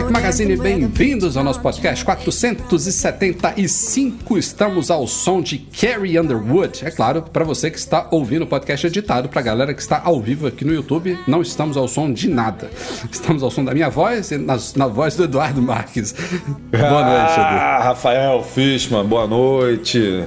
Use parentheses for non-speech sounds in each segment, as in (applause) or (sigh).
Mac Magazine, bem-vindos ao nosso podcast 475. Estamos ao som de Carrie Underwood. É claro, para você que está ouvindo o podcast editado, para galera que está ao vivo aqui no YouTube, não estamos ao som de nada. Estamos ao som da minha voz e na, na voz do Eduardo Marques. boa noite, Edu. Ah, Rafael Fishman, boa noite.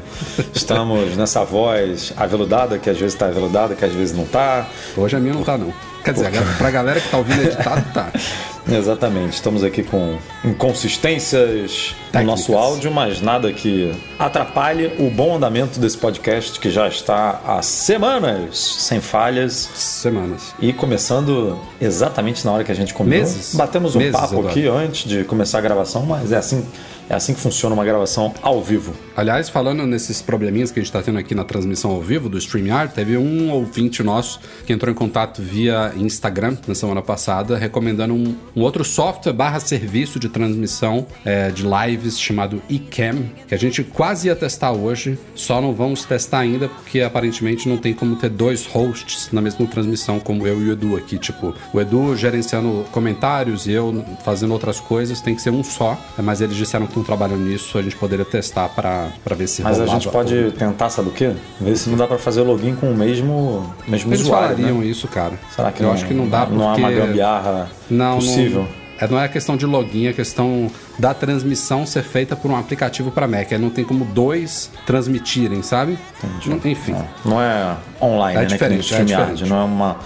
Estamos (laughs) nessa voz aveludada, que às vezes está aveludada, que às vezes não está. Hoje a minha não está não. Quer dizer, pra galera que tá ouvindo editado, tá. (laughs) Exatamente. Estamos aqui com inconsistências Técnicas. no nosso áudio, mas nada que atrapalhe o bom andamento desse podcast que já está há semanas sem falhas. Semanas. E começando exatamente na hora que a gente combinou. Meses. Batemos um Meses, papo aqui antes de começar a gravação, mas é assim, é assim que funciona uma gravação ao vivo. Aliás, falando nesses probleminhas que a gente está tendo aqui na transmissão ao vivo do StreamYard, teve um ouvinte nosso que entrou em contato via Instagram na semana passada, recomendando um, um outro software barra serviço de transmissão é, de lives chamado eCam, que a gente quase ia testar hoje, só não vamos testar ainda porque aparentemente não tem como ter dois hosts na mesma transmissão como eu e o Edu aqui. Tipo, o Edu gerenciando comentários e eu fazendo outras coisas, tem que ser um só, mas eles disseram estão trabalhando nisso, a gente poderia testar para ver se Mas a gente pode ou- tentar, sabe o quê? Ver se não dá para fazer o login com o mesmo, mesmo Eles usuário. falariam né? isso, cara. Será que eu não, acho que não dá não há porque uma gambiarra não, possível? Não, é, não é questão de login, é questão da transmissão ser feita por um aplicativo para Mac. Aí não tem como dois transmitirem, sabe? Não- Enfim. Não é online, É né? diferente, é diferente. não é uma,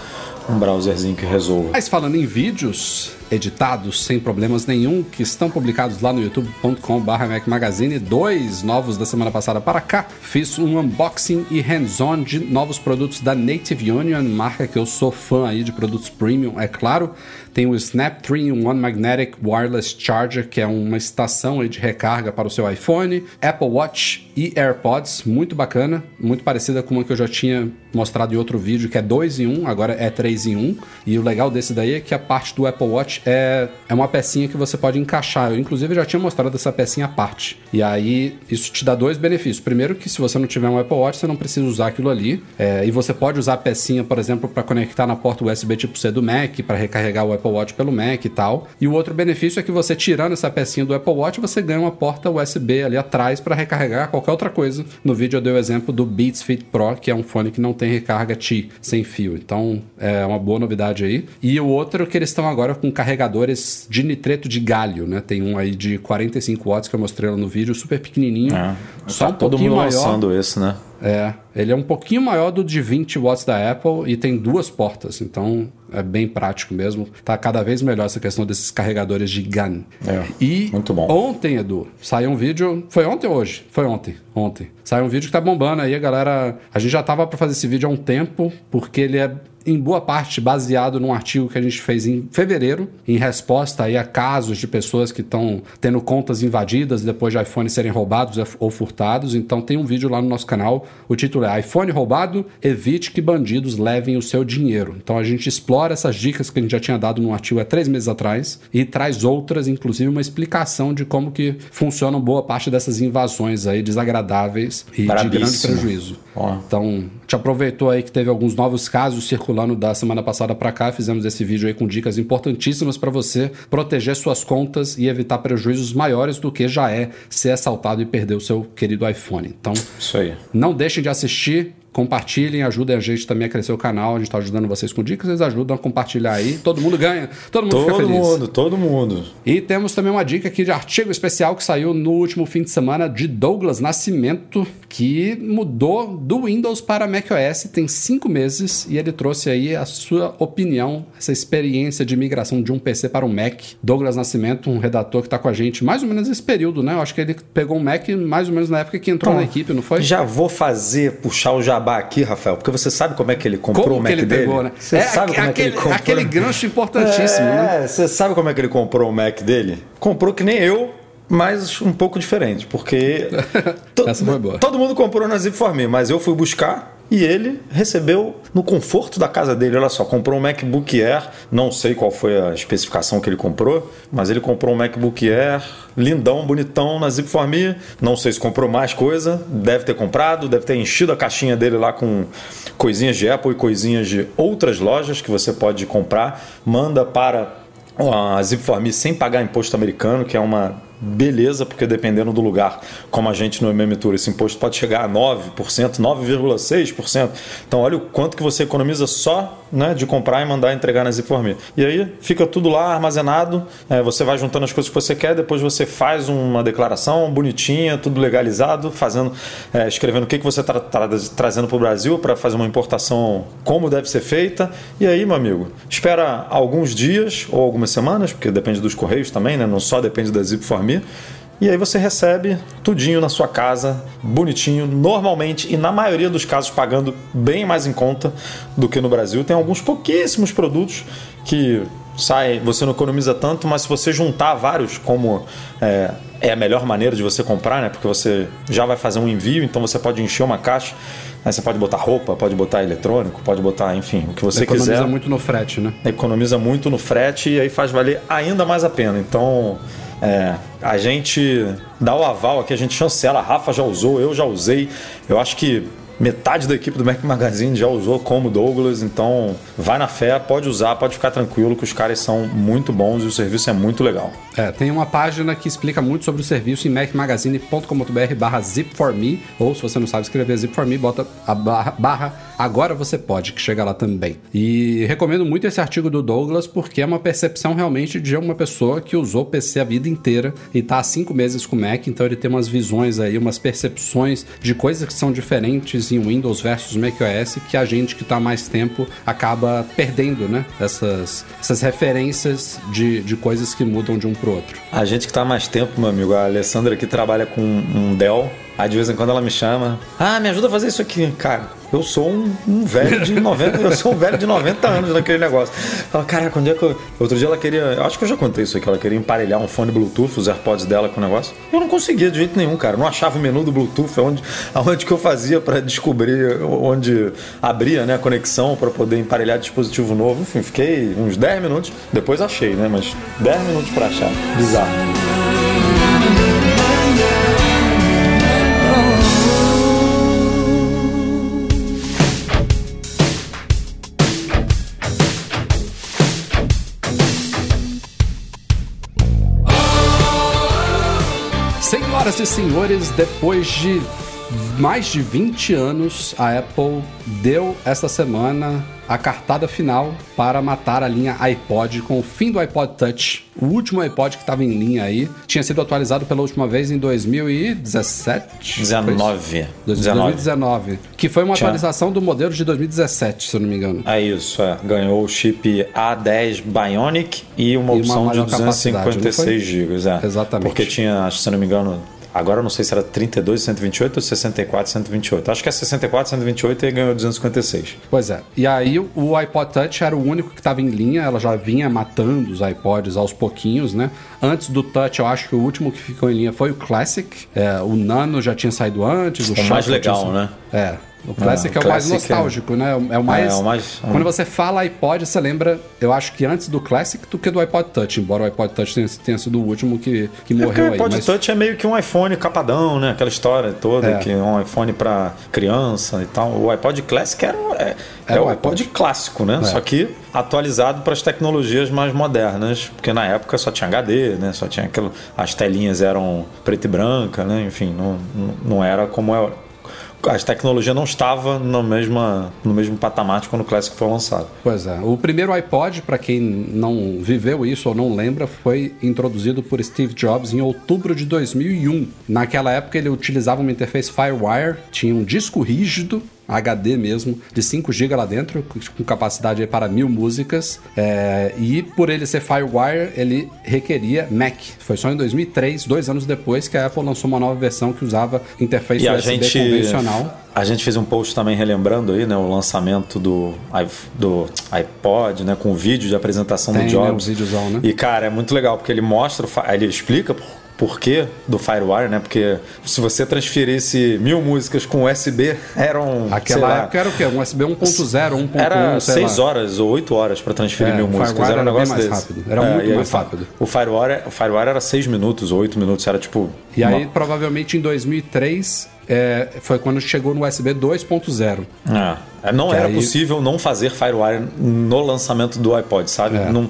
um browserzinho que resolva. Mas falando em vídeos editados sem problemas nenhum, que estão publicados lá no youtube.com.br Mac Magazine, dois novos da semana passada para cá. Fiz um unboxing e hands-on de novos produtos da Native Union, marca que eu sou fã aí de produtos premium, é claro. Tem o Snap 3-in-1 Magnetic Wireless Charger, que é uma estação de recarga para o seu iPhone, Apple Watch e AirPods, muito bacana, muito parecida com uma que eu já tinha mostrado em outro vídeo, que é 2 em 1, agora é 3 em 1. E o legal desse daí é que a parte do Apple Watch é, é uma pecinha que você pode encaixar. Eu, inclusive, já tinha mostrado essa pecinha à parte. E aí, isso te dá dois benefícios. Primeiro, que se você não tiver um Apple Watch, você não precisa usar aquilo ali. É, e você pode usar a pecinha, por exemplo, para conectar na porta USB tipo C do Mac, para recarregar o Apple Watch pelo Mac e tal. E o outro benefício é que você tirando essa pecinha do Apple Watch, você ganha uma porta USB ali atrás para recarregar qualquer outra coisa. No vídeo eu dei o exemplo do Beats Fit Pro, que é um fone que não tem recarga T sem fio. Então é uma boa novidade aí. E o outro é que eles estão agora com carregadores de nitreto de galho, né? Tem um aí de 45 watts que eu mostrei lá no vídeo, super pequenininho. É. Só Tá um todo pouquinho mundo maior. lançando esse, né? É, ele é um pouquinho maior do de 20 watts da Apple e tem duas portas, então é bem prático mesmo. Tá cada vez melhor essa questão desses carregadores de GAN. É, e muito bom. ontem, Edu, saiu um vídeo. Foi ontem ou hoje? Foi ontem. Ontem. Saiu um vídeo que tá bombando aí, a galera. A gente já tava pra fazer esse vídeo há um tempo, porque ele é em boa parte baseado num artigo que a gente fez em fevereiro, em resposta aí a casos de pessoas que estão tendo contas invadidas depois de iPhone serem roubados ou furtados. Então tem um vídeo lá no nosso canal, o título é iPhone roubado, evite que bandidos levem o seu dinheiro. Então a gente explora essas dicas que a gente já tinha dado num artigo há três meses atrás e traz outras, inclusive uma explicação de como que funcionam boa parte dessas invasões aí desagradáveis e de grande prejuízo. Ó. Então, te aproveitou aí que teve alguns novos casos circulando da semana passada para cá, fizemos esse vídeo aí com dicas importantíssimas para você proteger suas contas e evitar prejuízos maiores do que já é ser assaltado e perder o seu querido iPhone. Então, Isso aí. não deixem de assistir compartilhem, ajudem a gente também a crescer o canal. A gente está ajudando vocês com dicas, vocês ajudam a compartilhar aí. Todo mundo ganha, todo mundo todo fica feliz. Todo mundo, todo mundo. E temos também uma dica aqui de artigo especial que saiu no último fim de semana de Douglas Nascimento, que mudou do Windows para macOS tem cinco meses e ele trouxe aí a sua opinião, essa experiência de migração de um PC para um Mac. Douglas Nascimento, um redator que está com a gente mais ou menos nesse período, né? Eu acho que ele pegou um Mac mais ou menos na época que entrou na equipe, não foi? Já vou fazer, puxar o jabá aqui, Rafael, porque você sabe como é que ele comprou como o Mac ele dele? Pegou, né? Você é, sabe como aquele, é que ele comprou? Aquele gancho importantíssimo, é, né? Você sabe como é que ele comprou o Mac dele? Comprou que nem eu, mas um pouco diferente, porque (laughs) to, Essa foi boa. todo mundo comprou na Zip for Me, mas eu fui buscar e ele recebeu no conforto da casa dele. Olha só, comprou um MacBook Air, não sei qual foi a especificação que ele comprou, mas ele comprou um MacBook Air lindão, bonitão na Zip. Não sei se comprou mais coisa, deve ter comprado, deve ter enchido a caixinha dele lá com coisinhas de Apple e coisinhas de outras lojas que você pode comprar. Manda para a Zip sem pagar imposto americano, que é uma beleza, porque dependendo do lugar, como a gente no MM Tour, esse imposto pode chegar a 9%, 9,6%. Então, olha o quanto que você economiza só né, de comprar e mandar entregar na Zipforme. E aí fica tudo lá armazenado, é, você vai juntando as coisas que você quer, depois você faz uma declaração bonitinha, tudo legalizado, fazendo, é, escrevendo o que, que você está tra trazendo para o Brasil para fazer uma importação como deve ser feita. E aí, meu amigo, espera alguns dias ou algumas semanas, porque depende dos correios também, né, não só depende da Zipforme dormir. E aí você recebe tudinho na sua casa, bonitinho, normalmente e na maioria dos casos pagando bem mais em conta do que no Brasil. Tem alguns pouquíssimos produtos que sai, você não economiza tanto, mas se você juntar vários, como é, é a melhor maneira de você comprar, né? Porque você já vai fazer um envio, então você pode encher uma caixa. Aí você pode botar roupa, pode botar eletrônico, pode botar, enfim, o que você Economiza quiser. Economiza muito no frete, né? Economiza muito no frete e aí faz valer ainda mais a pena. Então, é, a gente dá o aval aqui, a gente chancela. A Rafa já usou, eu já usei. Eu acho que metade da equipe do Mac Magazine já usou como Douglas, então vai na fé, pode usar, pode ficar tranquilo que os caras são muito bons e o serviço é muito legal. É, tem uma página que explica muito sobre o serviço em macmagazine.com.br barra zip4me, ou se você não sabe escrever zip4me, bota a barra, barra agora você pode, que chega lá também. E recomendo muito esse artigo do Douglas, porque é uma percepção realmente de uma pessoa que usou PC a vida inteira e tá há cinco meses com Mac, então ele tem umas visões aí, umas percepções de coisas que são diferentes em Windows versus macOS que a gente que está mais tempo acaba perdendo, né? Essas, essas referências de, de coisas que mudam de um para outro. A gente que está mais tempo, meu amigo, a Alessandra que trabalha com um Dell, aí de vez em quando ela me chama, ah, me ajuda a fazer isso aqui, cara eu sou um, um, velho de 90, eu sou um velho de 90 anos naquele negócio. Fala, cara, quando é que eu. Outro dia ela queria. Eu acho que eu já contei isso aqui, ela queria emparelhar um fone Bluetooth, os AirPods dela com o negócio. Eu não conseguia de jeito nenhum, cara. Eu não achava o menu do Bluetooth, onde, aonde que eu fazia para descobrir onde abria né, a conexão para poder emparelhar dispositivo novo. Enfim, fiquei uns 10 minutos, depois achei, né? Mas 10 minutos para achar. Bizarro. Senhoras e senhores, depois de mais de 20 anos, a Apple deu esta semana a cartada final para matar a linha iPod com o fim do iPod Touch. O último iPod que estava em linha aí tinha sido atualizado pela última vez em 2017. 19. 2019. Que foi uma tinha. atualização do modelo de 2017, se eu não me engano. É isso, é. Ganhou o chip A10 Bionic e uma e opção uma de 256 GB. É. Exatamente. Porque tinha, se eu não me engano, Agora eu não sei se era 32 128 ou 64 128. Acho que é 64 128 e ganhou 256. Pois é. E aí o iPod Touch era o único que estava em linha, ela já vinha matando os iPods aos pouquinhos, né? Antes do Touch, eu acho que o último que ficou em linha foi o Classic. É, o Nano já tinha saído antes. O, o mais legal, tinha... né? É. O Classic é, o, é o mais nostálgico, é... né? É o mais. É, o mais... Quando você fala iPod, você lembra, eu acho que antes do Classic do que do iPod Touch, embora o iPod Touch tenha, tenha sido o último que, que é morreu aí. O iPod mas... Touch é meio que um iPhone capadão, né? Aquela história toda, é. que é um iPhone para criança e tal. O iPod Classic era, é, é, é o iPod, clássico, né? Só que atualizado para as tecnologias mais modernas, porque na época só tinha HD, né? Só tinha aquilo, as telinhas eram preto e branca, né? Enfim, não, não era como é a tecnologia não estava no, mesma, no mesmo patamar quando o Classic foi lançado. Pois é. O primeiro iPod, para quem não viveu isso ou não lembra, foi introduzido por Steve Jobs em outubro de 2001. Naquela época ele utilizava uma interface FireWire, tinha um disco rígido HD mesmo, de 5 GB lá dentro, com capacidade para mil músicas. É, e por ele ser Firewire, ele requeria Mac. Foi só em 2003, dois anos depois, que a Apple lançou uma nova versão que usava interface e USB gente, convencional. A gente fez um post também relembrando aí, né, o lançamento do, do iPod, né, com o vídeo de apresentação Tem, do Jobs. Né, né? E cara, é muito legal porque ele mostra, ele explica porquê do Firewire, né? Porque se você transferisse mil músicas com USB, (laughs) eram. Aquela época era o quê? Um USB 1.0, 1.1. Era 6 horas ou 8 horas para transferir é, mil músicas. Era um negócio mais desse. rápido. Era é, muito mais rápido. O Firewire, o Firewire era 6 minutos ou 8 minutos. Era tipo. E uma... aí, provavelmente em 2003, é, foi quando chegou no USB 2.0. É, não que era aí... possível não fazer Firewire no lançamento do iPod, sabe? É. Não,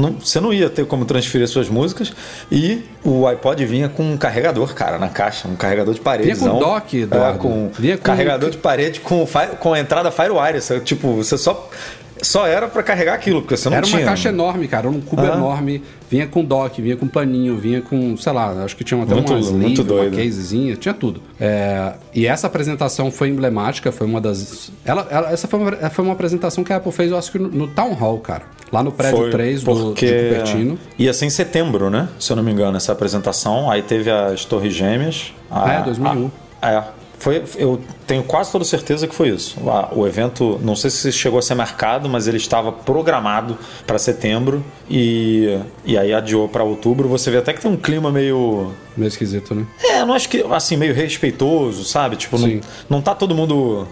não, você não ia ter como transferir suas músicas e o iPod vinha com um carregador, cara, na caixa, um carregador de parede. Vinha com dock, é, com, vinha com carregador de parede com, com a entrada Firewire. Tipo, você só só era para carregar aquilo, porque você não era tinha. Era uma caixa enorme, cara, um cubo ah. enorme, vinha com dock, vinha com paninho, vinha com, sei lá, acho que tinha até muito, umas muito doido. uma casezinha, tinha tudo. É, e essa apresentação foi emblemática, foi uma das... Ela, ela, essa foi uma, foi uma apresentação que a Apple fez, eu acho que no, no Town Hall, cara. Lá no prédio foi 3 do, porque do Cupertino. Ia ser em setembro, né? Se eu não me engano, essa apresentação. Aí teve as Torres Gêmeas. A, é, 2001. A, é, foi, eu tenho quase toda certeza que foi isso. O evento, não sei se chegou a ser marcado, mas ele estava programado para setembro e, e aí adiou para outubro. Você vê até que tem um clima meio. Meio esquisito, né? É, não acho que. Assim, meio respeitoso, sabe? Tipo, não, não tá todo mundo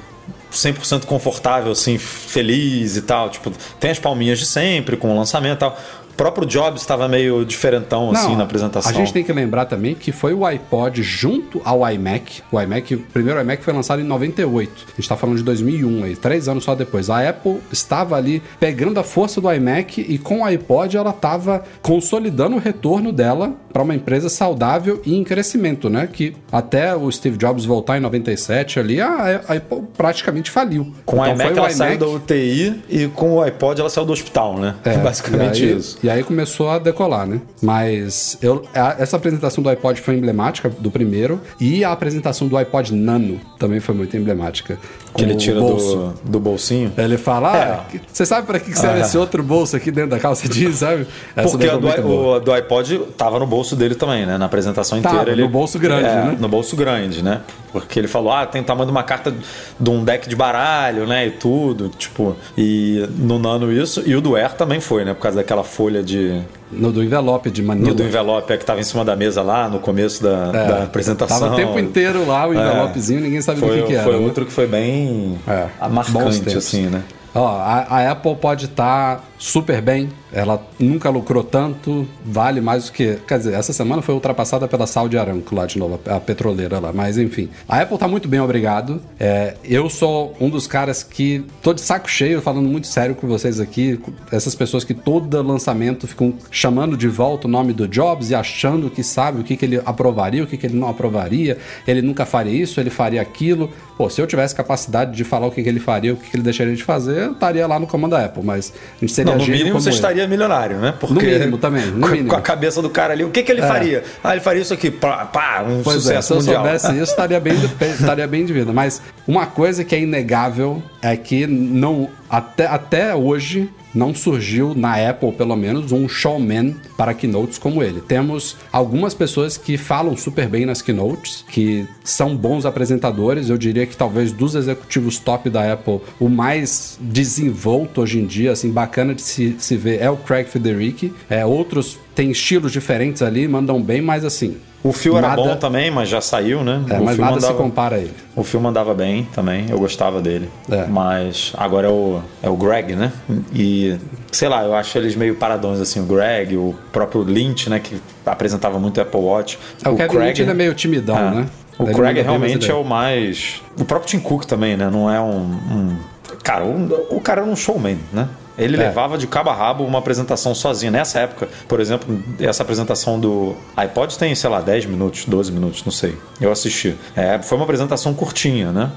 100% confortável, assim, feliz e tal. Tipo, tem as palminhas de sempre com o lançamento e tal próprio Jobs estava meio diferentão assim na apresentação. A gente tem que lembrar também que foi o iPod junto ao iMac. O iMac, o primeiro iMac foi lançado em 98. A gente está falando de 2001, aí, três anos só depois. A Apple estava ali pegando a força do iMac e com o iPod ela estava consolidando o retorno dela para uma empresa saudável e em crescimento, né? Que até o Steve Jobs voltar em 97 ali, a Apple praticamente faliu. Com então, o iMac ela iMac... saiu da UTI e com o iPod ela saiu do hospital, né? É, (laughs) Basicamente aí, isso. E aí começou a decolar, né? Mas eu, essa apresentação do iPod foi emblemática, do primeiro, e a apresentação do iPod Nano também foi muito emblemática. Que ele tira do, do bolsinho. Ele fala: ah, é. você sabe para que serve ah, esse outro bolso aqui dentro da calça jeans, sabe? Essa Porque do, o do iPod tava no bolso dele também, né? Na apresentação tava, inteira. Ele, no bolso grande, é, né? No bolso grande, né? Porque ele falou: ah, tem o tamanho de uma carta de um deck de baralho, né? E tudo. Tipo, e no Nano isso. E o do Air também foi, né? Por causa daquela folha de no do envelope de Manila. No do envelope, é que estava em cima da mesa lá no começo da, é, da apresentação. Tava o tempo inteiro lá, o é. envelopezinho, é, ninguém sabia foi, o que, que era. Foi né? outro que foi bem é, marcante, assim, né? Ó, a, a Apple pode estar tá super bem, ela nunca lucrou tanto, vale mais do que. Quer dizer, essa semana foi ultrapassada pela Saudi Aramco lá de novo, a petroleira lá, mas enfim. A Apple tá muito bem, obrigado. É, eu sou um dos caras que tô de saco cheio, falando muito sério com vocês aqui, essas pessoas que todo lançamento ficam chamando de volta o nome do Jobs e achando que sabe o que, que ele aprovaria, o que, que ele não aprovaria, ele nunca faria isso, ele faria aquilo. Pô, se eu tivesse capacidade de falar o que, que ele faria, o que, que ele deixaria de fazer, eu estaria lá no comando da Apple, mas a gente seria não, no mínimo você ele. estaria milionário, né? Porque no mínimo também, no com, mínimo. com a cabeça do cara ali, o que, que ele é. faria? Ah, ele faria isso aqui, pá, pá um pois sucesso é, se mundial. Se eu soubesse isso, estaria bem, (laughs) estaria bem de vida. Mas uma coisa que é inegável é que não até, até hoje não surgiu na Apple, pelo menos, um showman para keynotes como ele. Temos algumas pessoas que falam super bem nas keynotes, que são bons apresentadores. Eu diria que talvez dos executivos top da Apple, o mais desenvolto hoje em dia, assim, bacana de se, se ver é o Craig Federici. É, outros têm estilos diferentes ali, mandam bem, mas assim, o Phil nada... era bom também, mas já saiu, né? É, o mas nada andava... se compara a ele. O filme andava bem também, eu gostava dele. É. Mas agora é o, é o Greg, né? E, sei lá, eu acho eles meio paradões, assim, o Greg, o próprio Lynch, né? Que apresentava muito Apple Watch. É, o, o Kevin Craig Lynch é meio timidão, é. né? O ele Craig realmente é o mais... O próprio Tim Cook também, né? Não é um... um... Cara, o, o cara é um showman, né? Ele é. levava de cabo a rabo uma apresentação sozinho. Nessa época, por exemplo, essa apresentação do iPod tem, sei lá, 10 minutos, 12 minutos, não sei. Eu assisti. É, foi uma apresentação curtinha, né?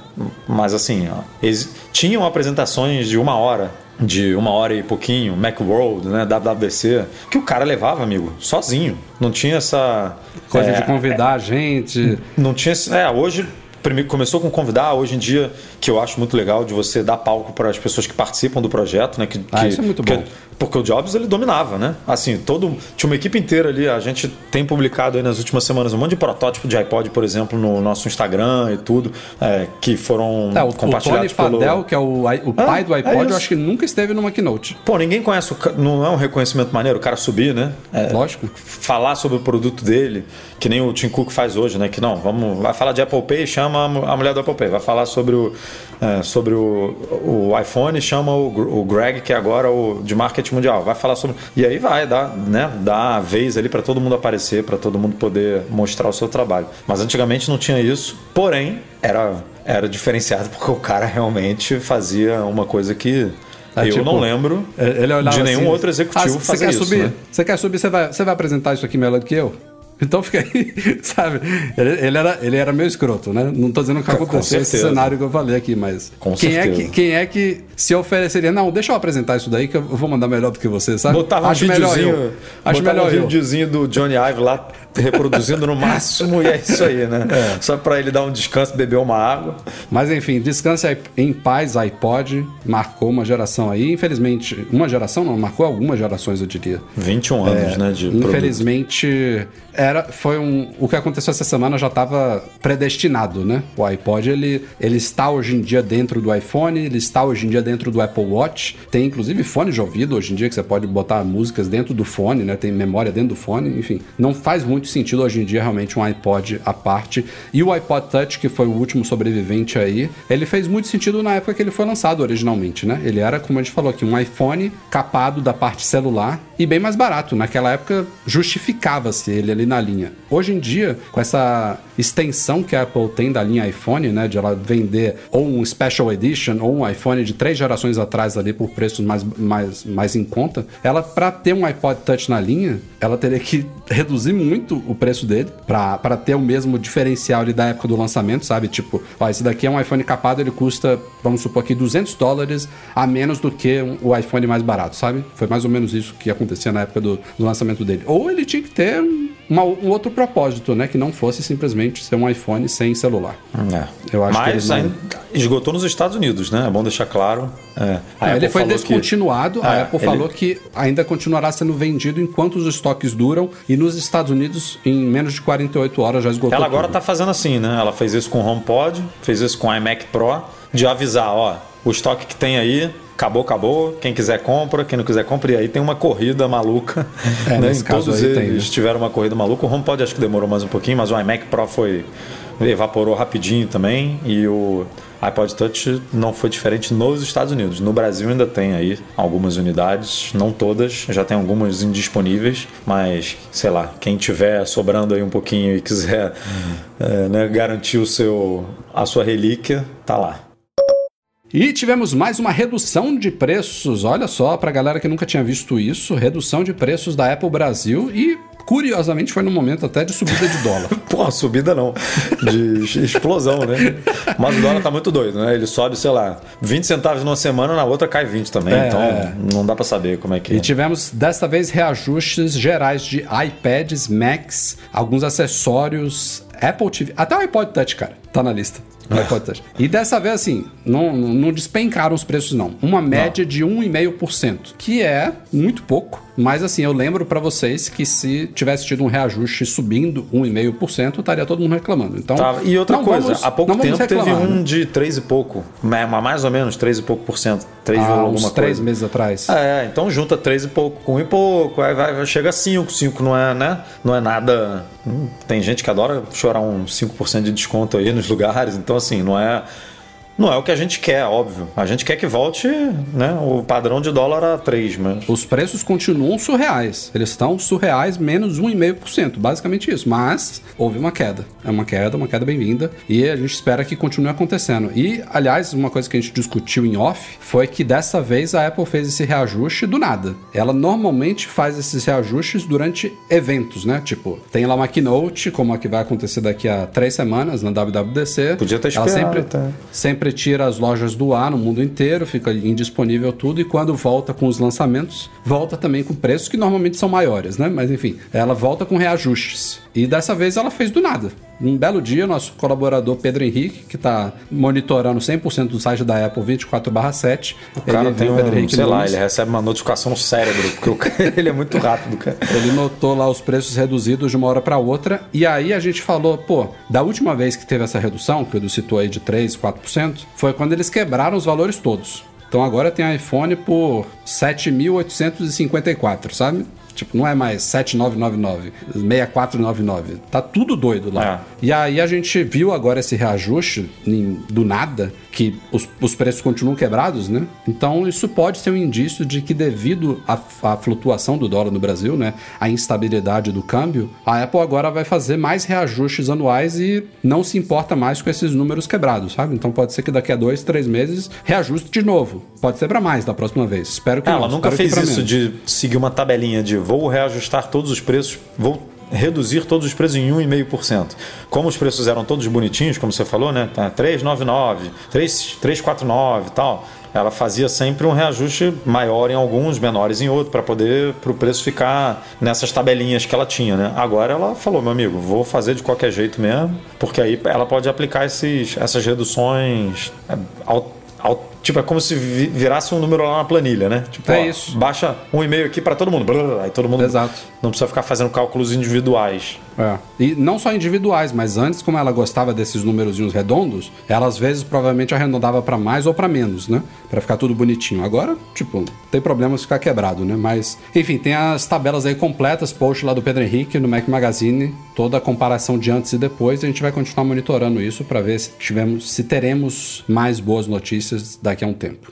Mas assim, ó, tinham apresentações de uma hora de uma hora e pouquinho, Macworld, né, WWDC, que o cara levava, amigo, sozinho. Não tinha essa coisa é, de convidar é, a gente. Não tinha, é, hoje primeiro começou com convidar, hoje em dia, que eu acho muito legal de você dar palco para as pessoas que participam do projeto, né? Que, ah, que, isso é muito que, bom. Porque o Jobs ele dominava, né? Assim, todo tinha uma equipe inteira ali. A gente tem publicado aí nas últimas semanas um monte de protótipo de iPod, por exemplo, no nosso Instagram e tudo, é, que foram é, o, compartilhados o Tony Padel, que é o, o pai do é iPod, eu acho que nunca esteve numa keynote. Pô, ninguém conhece, o, não é um reconhecimento maneiro o cara subir, né? É, Lógico. Falar sobre o produto dele, que nem o Tim Cook faz hoje, né? Que não, vamos, vai falar de Apple Pay, chama a mulher do Apple Pay. Vai falar sobre o, é, sobre o, o iPhone, chama o, o Greg, que é agora o de marketing mundial. Vai falar sobre. E aí vai, dá, né? Dá a vez ali para todo mundo aparecer, para todo mundo poder mostrar o seu trabalho. Mas antigamente não tinha isso, porém, era, era diferenciado (laughs) porque o cara realmente fazia uma coisa que. É, eu tipo, não lembro de nenhum assim, outro executivo ah, fazer isso. Subir? Né? Você quer subir? Você vai, você vai apresentar isso aqui melhor do que eu? Então fica aí, (laughs) sabe? Ele, ele, era, ele era meio escroto, né? Não tô dizendo que aconteceu esse cenário que eu falei aqui, mas. Com quem certeza. é que Quem é que se ofereceria? Não, deixa eu apresentar isso daí que eu vou mandar melhor do que você, sabe? Botava Acho um melhor eu. Acho melhor um videozinho do Johnny Ive lá reproduzindo no máximo e é isso aí, né? É. Só para ele dar um descanso, beber uma água. Mas enfim, descanse em paz, iPod marcou uma geração aí, infelizmente, uma geração não, marcou algumas gerações, eu diria. 21 anos, é, né, de Infelizmente, produto. era foi um o que aconteceu essa semana já estava predestinado, né? O iPod ele ele está hoje em dia dentro do iPhone, ele está hoje em dia dentro do Apple Watch, tem inclusive fone de ouvido hoje em dia que você pode botar músicas dentro do fone, né? Tem memória dentro do fone, enfim. Não faz muito muito sentido hoje em dia realmente um iPod à parte. E o iPod Touch, que foi o último sobrevivente aí, ele fez muito sentido na época que ele foi lançado originalmente, né? Ele era, como a gente falou aqui, um iPhone capado da parte celular e bem mais barato. Naquela época justificava-se ele ali na linha. Hoje em dia, com essa extensão que a Apple tem da linha iPhone, né, de ela vender ou um Special Edition ou um iPhone de três gerações atrás ali por preços mais, mais, mais em conta, ela para ter um iPod Touch na linha, ela teria que (laughs) reduzir muito o preço dele para ter o mesmo diferencial ali da época do lançamento, sabe? Tipo, ó, esse daqui é um iPhone capado, ele custa, vamos supor aqui, 200 dólares a menos do que um, o iPhone mais barato, sabe? Foi mais ou menos isso que acontecia na época do, do lançamento dele. Ou ele tinha que ter uma, um outro propósito, né? Que não fosse simplesmente ser um iPhone sem celular. É. Eu acho Mas que não... esgotou nos Estados Unidos, né? É bom deixar claro. É. é ele foi descontinuado. Que... A é, Apple ele... falou que ainda continuará sendo vendido enquanto os estoques duram. E nos Estados Unidos, em menos de 48 horas, já esgotou. Ela agora está fazendo assim, né? Ela fez isso com o HomePod, fez isso com o iMac Pro, de avisar, ó, o estoque que tem aí acabou, acabou. Quem quiser compra, quem não quiser compra. E aí tem uma corrida maluca. É, né? Em todos eles tem, né? tiveram uma corrida maluca. O HomePod acho que demorou mais um pouquinho, mas o iMac Pro foi evaporou rapidinho também. E o iPod Touch não foi diferente nos Estados Unidos. No Brasil ainda tem aí algumas unidades, não todas, já tem algumas indisponíveis, mas sei lá, quem tiver sobrando aí um pouquinho e quiser uhum. é, né, garantir o seu, a sua relíquia, tá lá. E tivemos mais uma redução de preços, olha só, para a galera que nunca tinha visto isso, redução de preços da Apple Brasil e curiosamente foi no momento até de subida de dólar. (laughs) Pô, subida não, de explosão, né? Mas o dólar tá muito doido, né? Ele sobe, sei lá, 20 centavos numa semana, na outra cai 20 também, é, então é. não dá para saber como é que e é. E tivemos desta vez reajustes gerais de iPads, Macs, alguns acessórios, Apple TV, até o iPod Touch, cara, tá na lista. É. E dessa vez, assim, não, não despencaram os preços, não. Uma média não. de 1,5%, que é muito pouco. Mas assim, eu lembro para vocês que se tivesse tido um reajuste subindo 1,5%, estaria todo mundo reclamando. Então, tá. E outra coisa, vamos, há pouco tempo reclamar, teve um né? de 3 e pouco, mais ou menos 3 e pouco por cento. 3, ah, alguma uns 3 coisa. meses atrás. É, então junta 3 e pouco com 1 e pouco, aí vai, chega a 5, 5 não é, né? Não é nada. Hum, tem gente que adora chorar um 5% de desconto aí nos lugares, então assim, não é Não é o que a gente quer, óbvio. A gente quer que volte né, o padrão de dólar a 3, mas. Os preços continuam surreais. Eles estão surreais menos 1,5%. Basicamente isso. Mas houve uma queda. É uma queda, uma queda bem-vinda. E a gente espera que continue acontecendo. E, aliás, uma coisa que a gente discutiu em off foi que dessa vez a Apple fez esse reajuste do nada. Ela normalmente faz esses reajustes durante eventos, né? Tipo, tem lá uma keynote, como a que vai acontecer daqui a três semanas na WWDC. Podia ter esperado. Ela sempre, tá? sempre tira as lojas do ar no mundo inteiro, fica indisponível tudo. E quando volta com os lançamentos, volta também com preços que normalmente são maiores, né? Mas enfim, ela volta com reajustes. E dessa vez ela fez do nada. Um belo dia, nosso colaborador Pedro Henrique, que está monitorando 100% do site da Apple 24/7, O cara ele tem um, Pedro Henrique sei lá, ele recebe uma notificação no cérebro, porque o cara, (laughs) ele é muito rápido, cara. ele notou lá os preços reduzidos de uma hora para outra, e aí a gente falou, pô, da última vez que teve essa redução, que o Edu citou aí de 3, 4%, foi quando eles quebraram os valores todos. Então agora tem iPhone por 7.854, sabe? Tipo, não é mais 7999, 6499. Tá tudo doido lá. E aí a gente viu agora esse reajuste em- do nada, que os, os preços continuam quebrados, né? Então isso pode ser um indício de que devido à, flutuação do dólar no Brasil, né? A instabilidade do câmbio, a Apple agora vai fazer mais reajustes anuais e não se importa mais com esses números quebrados, sabe? Então pode ser que daqui a dois, três meses reajuste de novo. Pode ser para mais da próxima vez. Espero que Ah, não. ela nunca fez isso menos. de seguir uma tabelinha de vou reajustar todos os preços, vou reduzir todos os preços em 1,5%. Como os preços eram todos bonitinhos, como você falou, né? Tá 399, 3, 349 e tal. Ela fazia sempre um reajuste maior em alguns, menores em outros, para poder para o preço ficar nessas tabelinhas que ela tinha, né? Agora ela falou, meu amigo, vou fazer de qualquer jeito mesmo, porque aí ela pode aplicar esses, essas reduções é, ao, ao- Tipo, é como se vi- virasse um número lá na planilha, né? Tipo, É ó, isso. baixa um e-mail aqui para todo mundo. Aí todo mundo Exato. não precisa ficar fazendo cálculos individuais. É. E não só individuais, mas antes, como ela gostava desses númerozinhos redondos, ela às vezes provavelmente arredondava para mais ou para menos, né? Pra ficar tudo bonitinho. Agora, tipo, tem problema ficar quebrado, né? Mas, enfim, tem as tabelas aí completas, post lá do Pedro Henrique no Mac Magazine, toda a comparação de antes e depois. A gente vai continuar monitorando isso para ver se tivemos, se teremos mais boas notícias daqui a um tempo.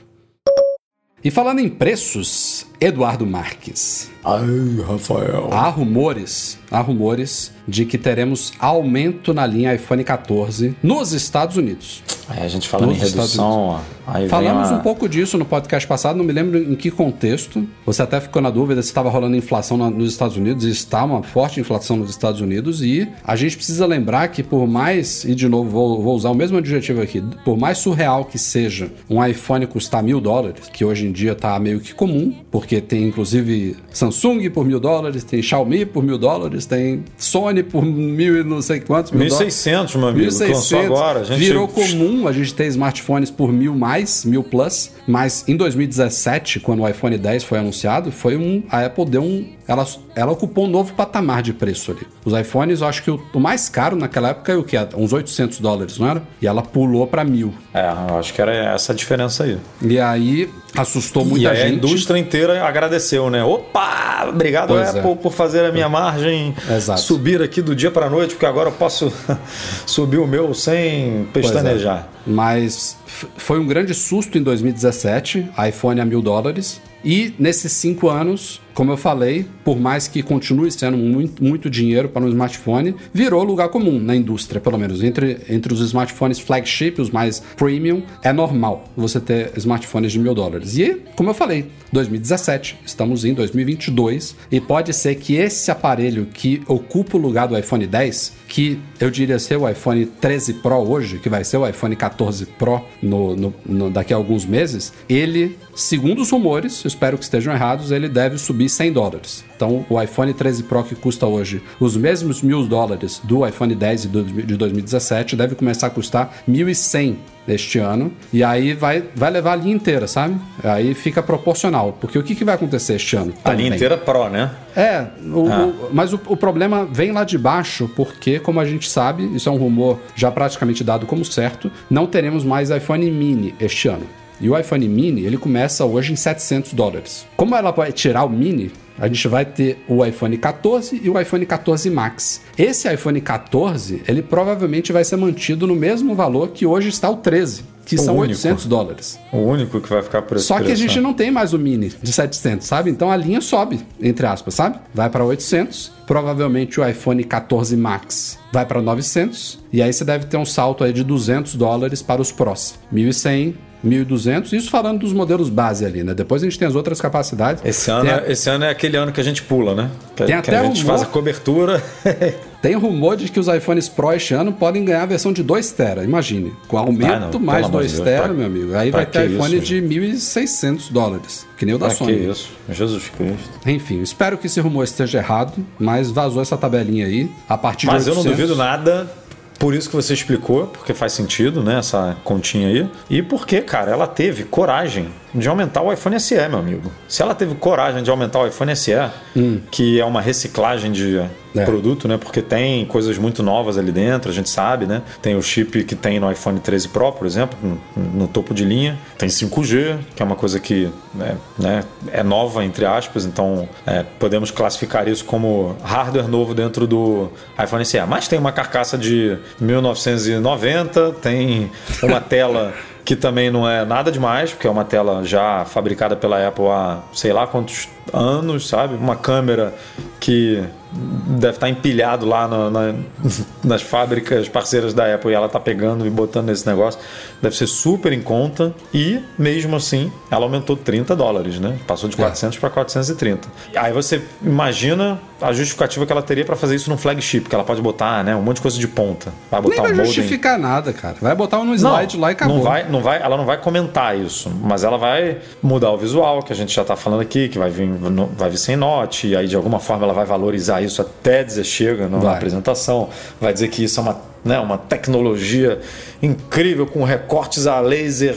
E falando em preços, Eduardo Marques. Ai, Rafael. Há rumores, há rumores de que teremos aumento na linha iPhone 14 nos Estados Unidos. Aí a gente falando Nos em redução, Falamos um pouco disso no podcast passado, não me lembro em que contexto. Você até ficou na dúvida se estava rolando inflação na- nos Estados Unidos, e está uma forte inflação nos Estados Unidos, e a gente precisa lembrar que por mais, e de novo vou, vou usar o mesmo adjetivo aqui, por mais surreal que seja um iPhone custar mil dólares, que hoje em dia está meio que comum, porque tem inclusive Samsung por mil dólares, tem Xiaomi por mil dólares, tem Sony por mil e não sei quantos mil dólares. 1.600, meu amigo, que lançou agora. A gente... Virou comum a gente ter smartphones por mil mais, mil plus, mas em 2017, quando o iPhone 10 foi anunciado, foi um. A Apple deu um. Ela, ela ocupou um novo patamar de preço ali. Os iPhones, eu acho que o, o mais caro naquela época é o que? Uns 800 dólares, não era? E ela pulou para mil. É, eu acho que era essa a diferença aí. E aí assustou e muita aí a gente. indústria inteira agradeceu, né? Opa! Obrigado, Pois é. Apple, por fazer a minha margem Exato. subir aqui do dia para a noite, porque agora eu posso (laughs) subir o meu sem é. pestanejar. Mas f- foi um grande susto em 2017, iPhone a mil dólares. E nesses cinco anos, como eu falei, por mais que continue sendo muito, muito dinheiro para um smartphone, virou lugar comum na indústria, pelo menos. Entre, entre os smartphones flagship, os mais premium, é normal você ter smartphones de mil dólares. E, como eu falei, 2017, estamos em 2022, e pode ser que esse aparelho que ocupa o lugar do iPhone 10, que eu diria ser o iPhone 13 Pro hoje, que vai ser o iPhone 14 Pro no, no- no- daqui a alguns meses, ele, segundo os rumores, espero que estejam errados, ele deve subir 100 dólares. Então, o iPhone 13 Pro que custa hoje os mesmos mil dólares do iPhone 10 de dois- de 2017 deve começar a custar 1.100 este ano. E aí vai, vai levar a linha inteira, sabe? Aí fica proporcional. Porque o que, que vai acontecer este ano? A linha inteira Pro, né? É, o- o- mas o, o problema vem lá de baixo, porque, como a gente sabe, isso é um rumor já praticamente dado como certo, não teremos mais iPhone mini este ano. E o iPhone mini, ele começa hoje em 700 dólares. Como ela vai tirar o mini, a gente vai ter o iPhone 14 e o iPhone 14 Max. Esse iPhone 14, ele provavelmente vai ser mantido no mesmo valor que hoje está o 13, que O são único. 800 dólares. O único que vai ficar por esse Só que a gente né? não tem mais o mini de 700, sabe? Então a linha sobe, entre aspas, sabe? Vai para 800, provavelmente o iPhone 14 Max vai para 900, e aí você deve ter um salto aí de 200 dólares para os Pros. 1100, 1200, isso falando dos modelos base ali, né? Depois a gente tem as outras capacidades. Esse ano, Tem a- é, esse ano é aquele ano que a gente pula, né? Que, Tem que até a gente rumor. faz a cobertura. (laughs) Tem rumor de que os iPhones Pro este ano podem ganhar a versão de 2 TB. Imagine, com aumento Ah, não, mais pelo amor 2 de Deus, TB, pra- meu amigo. Aí pra vai ter que iPhone isso, de 1.600 dólares, que nem o da Ah, que Sony. isso? Jesus Cristo. Enfim, espero que esse rumor esteja errado, mas vazou essa tabelinha aí. A partir Mas de eu não 800, duvido nada. Por isso que você explicou, porque faz sentido, né? Essa continha aí. E porque, cara, ela teve coragem de aumentar o iPhone SE, meu amigo. Se ela teve coragem de aumentar o iPhone SE, que é uma reciclagem de É. produto, né? Porque tem coisas muito novas ali dentro, a gente sabe, né? Tem o chip que tem no iPhone 13 Pro, por exemplo, no, no topo de linha. Tem 5G, que é uma coisa que né, né, é nova, entre aspas, então é, podemos classificar isso como hardware novo dentro do iPhone SE. Mas tem uma carcaça de 1990, tem uma tela que também não é nada demais, porque é uma tela já fabricada pela Apple há sei lá quantos anos, sabe? Uma câmera que deve estar empilhado lá na- na- nas fábricas parceiras da Apple e ela tá pegando e botando nesse negócio. Deve ser super em conta e, mesmo assim, ela aumentou 30 dólares, né? Passou de 400 para 430. Aí você imagina a justificativa que ela teria para fazer isso num flagship, que ela pode botar, né, um monte de coisa de ponta. Vai botar Nem vai um modem justificar nada, cara. Vai botar um no slide lá e acabou. não vai, não vai, ela não vai comentar isso, mas ela vai mudar o visual, que a gente já está falando aqui, que vai vir, vai vir sem note, e aí de alguma forma ela vai valorizar isso até dizer chega na Vai. apresentação, vai dizer que isso é uma, né, uma tecnologia incrível com recortes a laser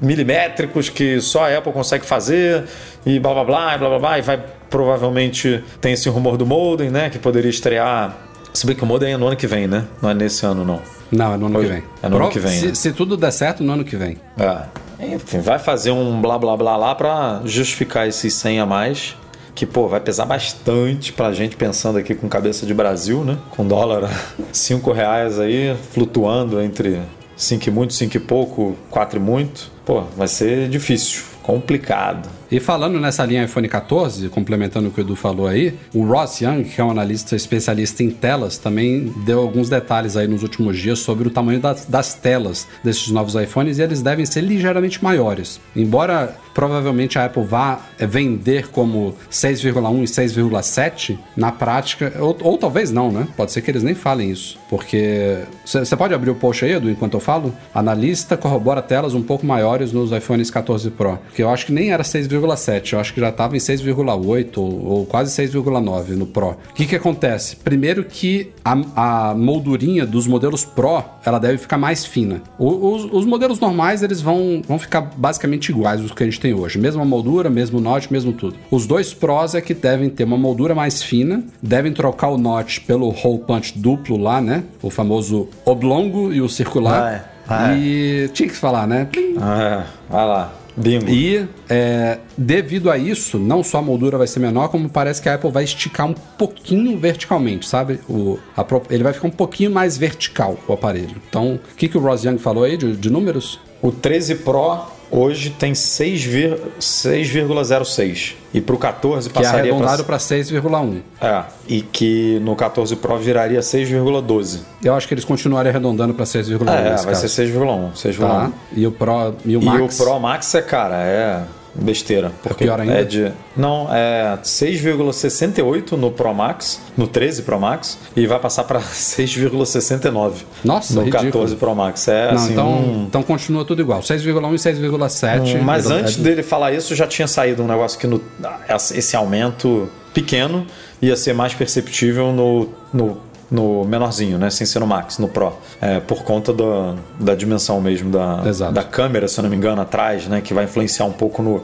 milimétricos que só a Apple consegue fazer, e blá blá blá, blá blá blá, e vai provavelmente tem esse rumor do modem, né, que poderia estrear. Se bem que o modem é no ano que vem, né? Não é nesse ano, não. Não, é no ano que vem. é no ano que vem, Se, né? se tudo der certo, no ano que vem. É. Enfim, vai fazer um blá blá blá lá pra justificar esses 100 a mais. Que, pô, vai pesar bastante pra gente pensando aqui com cabeça de Brasil, né? Com dólar a (laughs) 5 reais aí, flutuando entre 5 e muito, 5 e pouco, 4 e muito. Pô, vai ser difícil, complicado. E falando nessa linha iPhone 14, complementando o que o Edu falou aí, o Ross Young, que é um analista especialista em telas, também deu alguns detalhes aí nos últimos dias sobre o tamanho das, das telas desses novos iPhones e eles devem ser ligeiramente maiores. Embora provavelmente a Apple vá eh, vender como 6,1 e 6,7, na prática, ou, ou talvez não, né? Pode ser que eles nem falem isso. Porque. Você pode abrir o post aí, Edu, enquanto eu falo? Analista corrobora telas um pouco maiores nos iPhones 14 Pro. Que eu acho que nem era 6,7, eu acho que já estava em 6,8 ou, ou quase 6,9 no Pro. O que, que acontece? Primeiro que a, a moldurinha dos modelos Pro ela deve ficar mais fina. O- os, os modelos normais eles vão, vão ficar basicamente iguais aos que a gente tem hoje. Mesma moldura, mesmo notch, mesmo tudo. Os dois Pros é que devem ter uma moldura mais fina, devem trocar o notch pelo hole punch duplo lá, né? O famoso oblongo e o circular. Vai, vai. E tinha que falar, né? Ah, vai lá. Bingo. E é, devido a isso, não só a moldura vai ser menor, como parece que a Apple vai esticar um pouquinho verticalmente, sabe? O, a ele vai ficar um pouquinho mais vertical, o aparelho. Então, o que, que o Ross Young falou aí de, de números? O 13 Pro hoje tem 6 vir- 6,06. E pro 14 Que é passaria arredondado para 6,1. É, e que no 14 Pro viraria 6,12. Eu acho que eles continuarem arredondando para 6,1 É, vai caso. ser 6,1. 6,1. Tá? E o Pro e o E Max? o Pro Max é, cara, é besteira. Porque pior ainda? É de, não, é 6,68 no Pro Max, no 13 Pro Max, e vai passar para 6,69 (laughs) Nossa, no ridículo. 14 Pro Max. É Não, assim, então, um- então continua tudo igual. 6,1 e 6,7. Mas É- antes é- dele falar isso, já tinha saído um negócio que no, esse aumento pequeno ia ser mais perceptível no, no, no menorzinho, né? Sem ser no Max, no Pro. É, por conta da, da dimensão mesmo da, Exato. da câmera, se eu não me engano, atrás, né? Que vai influenciar um pouco no,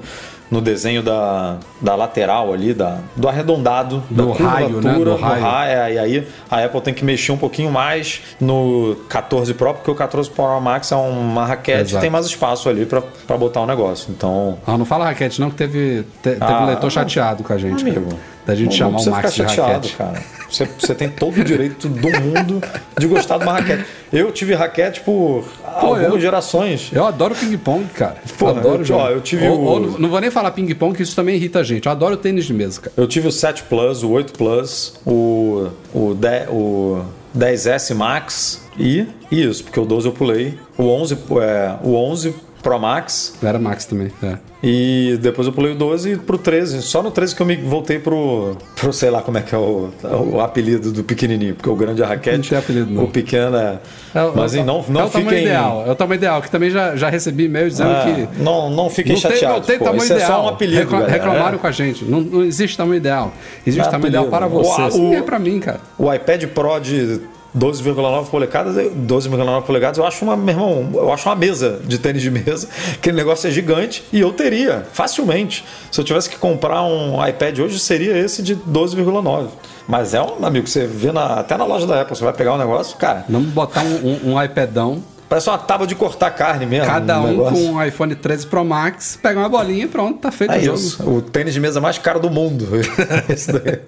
no desenho da, da lateral ali, da, do arredondado, Do da raio, né? Do do raio. raio. É, e aí a Apple tem que mexer um pouquinho mais no 14 Pro, porque o 14 Pro Max é uma raquete Exato. tem mais espaço ali pra botar o negócio. Então, Não, não fala raquete, não, que teve, te- teve Ah, um leitor chateado com a gente. amigo, cara. Da gente não- chamar não o Max de ficar chateado, raquete. cara. Você, você tem todo o direito do mundo de gostar de uma raquete. Eu tive raquete por Pô, algumas eu- gerações. Eu adoro ping-pong, cara. Porra, adoro eu- ó, eu tive Ou- o- ou não- não vou nem falar ping-pong, que isso também irrita a gente. Eu adoro tênis de mesa, cara. Eu tive o 7 Plus, o 8 Plus, o, o, 10, o 10S Max e isso, porque o 12 eu pulei. O 11, é, o 11 Pro Max Eu era Max também. É. e depois eu pulei o 12 pro 13. Só no 13 que eu me voltei pro, pro sei lá como é que é o, o apelido do pequenininho, porque o grande é a raquete, Não tem apelido, não. o pequeno é... É o- Mas é o- hein, não, não é o tamanho fiquem... ideal. É o tamanho ideal, que também já, já recebi e-mail dizendo Ah, que. não, não fiquem Não tem, chateados. não tem pô. tamanho ideal. é só um apelido, Recla- galera. reclamaram É. com a gente. Não, não existe tamanho ideal. Existe É tamanho ideal para apelido. você. O- Isso nem é o- pra mim, cara. O iPad Pro de 12,9 polegadas, 12,9 polegadas, eu acho uma, meu irmão, eu acho uma mesa de tênis de mesa. (laughs) Aquele negócio é gigante e eu teria facilmente. Se eu tivesse que comprar um iPad hoje, seria esse de 12,9. Mas é um amigo, você vê na- até na loja da Apple, você vai pegar um negócio, cara, Vamos botar um, um, um iPadão, parece uma tábua de cortar carne mesmo. cada um negócio. com um iPhone 13 Pro Max, pega uma bolinha e pronto, tá feito É o jogo. isso, o tênis de mesa mais caro do mundo. (laughs) Esse daí.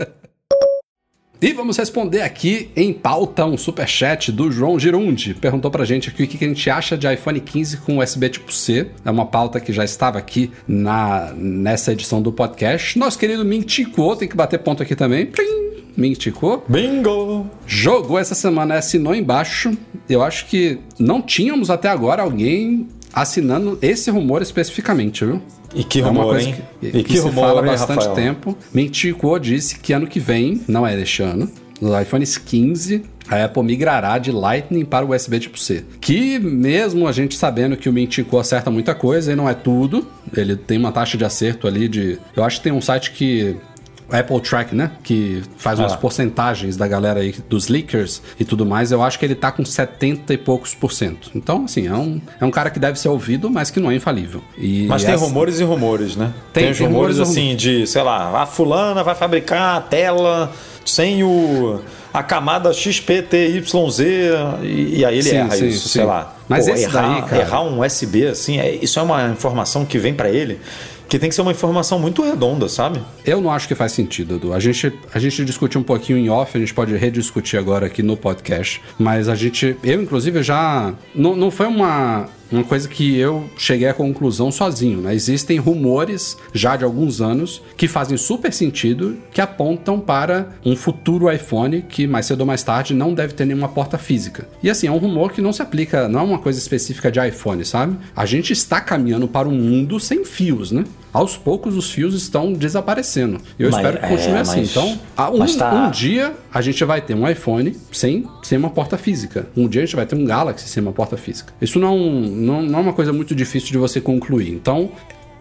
E vamos responder aqui em pauta um superchat do João Girundi. Perguntou pra gente aqui o que que a gente acha de iPhone 15 com USB tipo C. É uma pauta que já estava aqui na, nessa edição do podcast. Nosso querido Mintico, tem que bater ponto aqui também. Plim! Mintico. Bingo! Jogou essa semana, assinou embaixo. Eu acho que não tínhamos até agora alguém assinando esse rumor especificamente, viu? E que É uma rumor, coisa hein? que, que que se rumor, fala há bastante Rafael? tempo. Mentico disse que ano que vem, não é deste ano, nos iPhones 15, a Apple migrará de Lightning para o USB tipo C. Que mesmo a gente sabendo que o Mentico acerta muita coisa, e não é tudo, ele tem uma taxa de acerto ali de... Eu acho que tem um site que... Apple Track, né? Que faz umas Ah. porcentagens da galera aí, dos leakers e tudo mais. Eu acho que ele tá com 70 e poucos por cento. Então, assim, é um, é um cara que deve ser ouvido, mas que não é infalível. E Mas tem essa- rumores e rumores, né? Tem- os tem rumores, rumores assim de, sei lá, a fulana vai fabricar a tela sem o a camada XPTYZ e, e aí ele Sim, erra sim, isso, sim. sei lá. Mas esse errar, daí, cara- errar um USB assim, é, isso é uma informação que vem pra ele que tem que ser uma informação muito redonda, sabe? Eu não acho que faz sentido, Edu. A gente, a gente discutiu um pouquinho em off, a gente pode rediscutir agora aqui no podcast. Mas a gente. Eu, inclusive, já. Não, não foi uma. Uma coisa que eu cheguei à conclusão sozinho, né? Existem rumores já de alguns anos que fazem super sentido, que apontam para um futuro iPhone que mais cedo ou mais tarde não deve ter nenhuma porta física. E assim, é um rumor que não se aplica, não é uma coisa específica de iPhone, sabe? A gente está caminhando para um mundo sem fios, né? Aos poucos os fios estão desaparecendo. E eu Mas- espero que continue é, assim. mas- Então, um, tá- um dia a gente vai ter um iPhone sem, sem uma porta física. Um dia a gente vai ter um Galaxy sem uma porta física. Isso não, não, não é uma coisa muito difícil de você concluir. Então,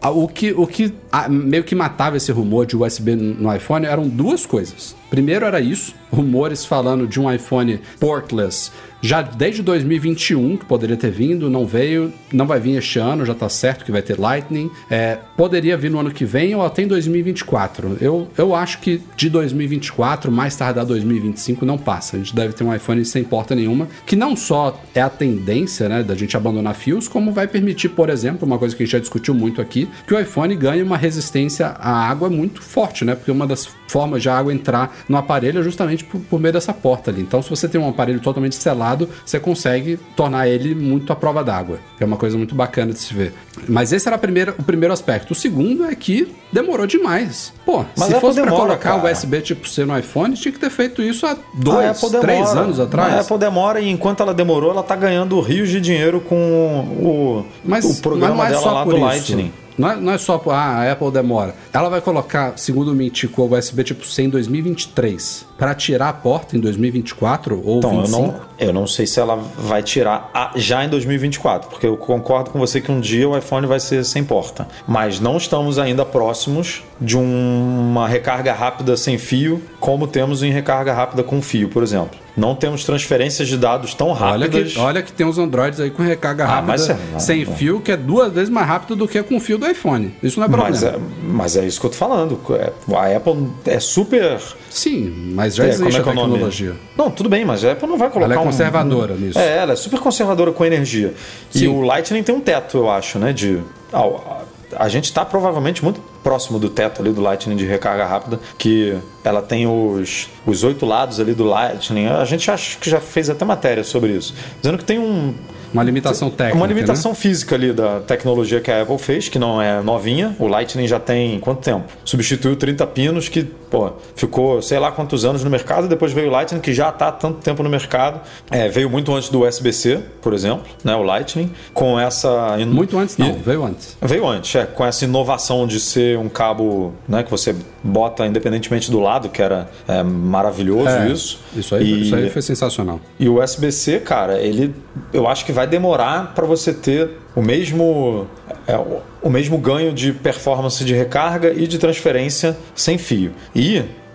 o que, o que meio que matava esse rumor de USB no iPhone eram duas coisas. Primeiro era isso, rumores falando de um iPhone portless já desde 2021, que poderia ter vindo, não veio, não vai vir este ano, já tá certo que vai ter Lightning. É, poderia vir no ano que vem ou até em 2024. Eu, eu acho que de 2024, mais tardar 2025, não passa. A gente deve ter um iPhone sem porta nenhuma, que não só é a tendência né, da gente abandonar fios, como vai permitir, por exemplo, uma coisa que a gente já discutiu muito aqui, que o iPhone ganhe uma resistência à água muito forte, né? Porque uma das formas de água entrar no aparelho é justamente por, por meio dessa porta ali. Então, se você tem um aparelho totalmente selado, você consegue tornar ele muito à prova d'água. que É uma coisa muito bacana de se ver. Mas esse era primeira- o primeiro aspecto. O segundo é que demorou demais. Pô, Mas se fosse demora, colocar o cara. USB tipo C no iPhone, tinha que ter feito isso há dois, três anos atrás. A Apple demora e enquanto ela demorou, ela tá ganhando rios de dinheiro com o, Mas, o programa mas não é dela só lá por do isso. Lightning. Não é, não é só ah, a Apple demora. Ela vai colocar, segundo o Mintico, o USB tipo C em 2023 para tirar a porta em 2024 ou Então, eu 25. não, eu não sei se ela vai tirar a- já em 2024, porque eu concordo com você que um dia o iPhone vai ser sem porta. Mas não estamos ainda próximos de um- uma recarga rápida sem fio, como temos em recarga rápida com fio, por exemplo. Não temos transferências de dados tão Olha rápidas. que, olha que tem uns Androids aí com recarga Ah, rápida é- sem fio, que é duas vezes mais rápido do que com o fio do iPhone. Isso não é problema. Mas é, mas é isso que eu tô falando. É, A Apple é super. Sim, mas já é, existe como é a é o nome? tecnologia. Não, tudo bem, mas a Apple não vai colocar Ela é um- conservadora um, nisso. É, ela é super conservadora com energia. E Sim. o Lightning tem um teto, eu acho, né? De. ah, a gente está provavelmente muito próximo do teto ali do Lightning de recarga rápida, que ela tem os, os oito lados ali do Lightning. A gente acha que já fez até matéria sobre isso, dizendo que tem um uma limitação técnica. Uma limitação né? física ali da tecnologia que a Apple fez, que não é novinha. O Lightning já tem quanto tempo? Substituiu 30 pinos, que pô, ficou sei lá quantos anos no mercado. Depois veio o Lightning, que já está há tanto tempo no mercado. É, veio muito antes do USB-C, por exemplo, né? O Lightning. Com essa. Muito antes, não, veio antes. Veio antes, é. Com essa inovação de ser um cabo né, que você bota independentemente do lado, que era é, maravilhoso é, isso. Isso aí, e, isso aí foi sensacional. E o USB-C, cara, ele eu acho que vai demorar para você ter o mesmo, é, o mesmo ganho de performance de recarga e de transferência sem fio. E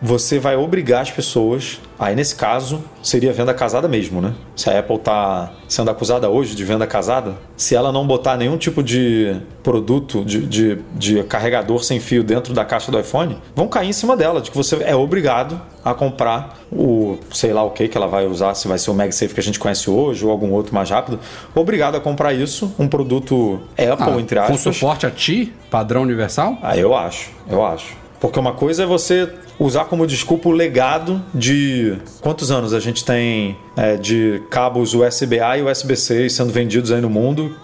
você vai obrigar as pessoas. Aí, nesse caso, seria venda casada mesmo, né? Se a Apple está sendo acusada hoje de venda casada, se ela não botar nenhum tipo de produto, de, de, de, carregador sem fio dentro da caixa do iPhone, vão cair em cima dela, de que você é obrigado a comprar o sei lá o que que ela vai usar, se vai ser o MagSafe que a gente conhece hoje ou algum outro mais rápido, obrigado a comprar isso, um produto Apple, ah, entre aspas. Com suporte a ti, padrão universal? Ah, eu acho, eu acho. Porque uma coisa é você usar como desculpa o legado de quantos anos a gente tem é, de cabos USB-A e USB-C sendo vendidos aí no mundo.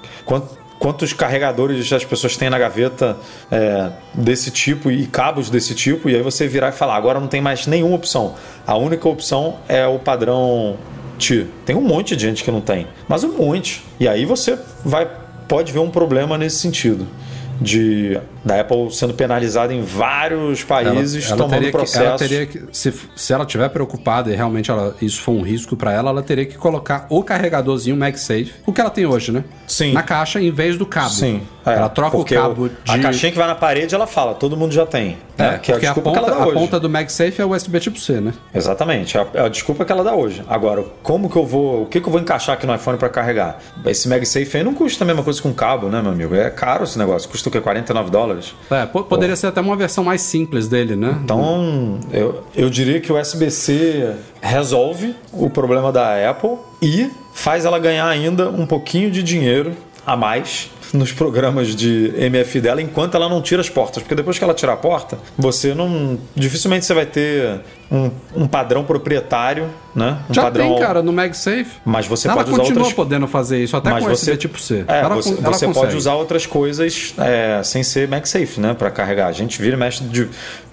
quantos carregadores as pessoas têm na gaveta é, desse tipo e cabos desse tipo, e aí você virar e falar, agora não tem mais nenhuma opção. A única opção é o padrão T. Tem um monte de gente que não tem, mas um monte. E aí você vai pode ver um problema nesse sentido de da Apple sendo penalizada em vários países ela, ela tomando processos. ela teria que, se, se ela tiver preocupada e realmente ela, isso for um risco para ela, ela teria que colocar o carregadorzinho MagSafe, o que ela tem hoje, né? Sim. Na caixa em vez do cabo. Sim. É, ela troca o cabo de... A caixinha que vai na parede, ela fala, todo mundo já tem. É, né? que é a, a ponta, a ponta do MagSafe é o USB tipo C, né? Exatamente. É a, é a, desculpa que ela dá hoje. Agora, como que eu vou... O que, que eu vou encaixar aqui no iPhone para carregar? Esse MagSafe aí não custa a mesma coisa com cabo, né, meu amigo? É caro esse negócio. Custa o quê? 49 dólares? É, poderia Pô. ser até uma versão mais simples dele, né? Então, eu, eu diria que o USB-C resolve o problema da Apple e faz ela ganhar ainda um pouquinho de dinheiro a mais nos programas de MF dela enquanto ela não tira as portas. Porque depois que ela tirar a porta, você não. Dificilmente você vai ter um, um padrão proprietário, né? Um Já padrão tem, cara, no MagSafe. Mas você ela pode usar continua outras... podendo fazer isso, até Mas com você... Tipo C. É, ela, você, ela você pode usar outras coisas é, sem ser MagSafe, né? Para carregar. A gente vira e mexe,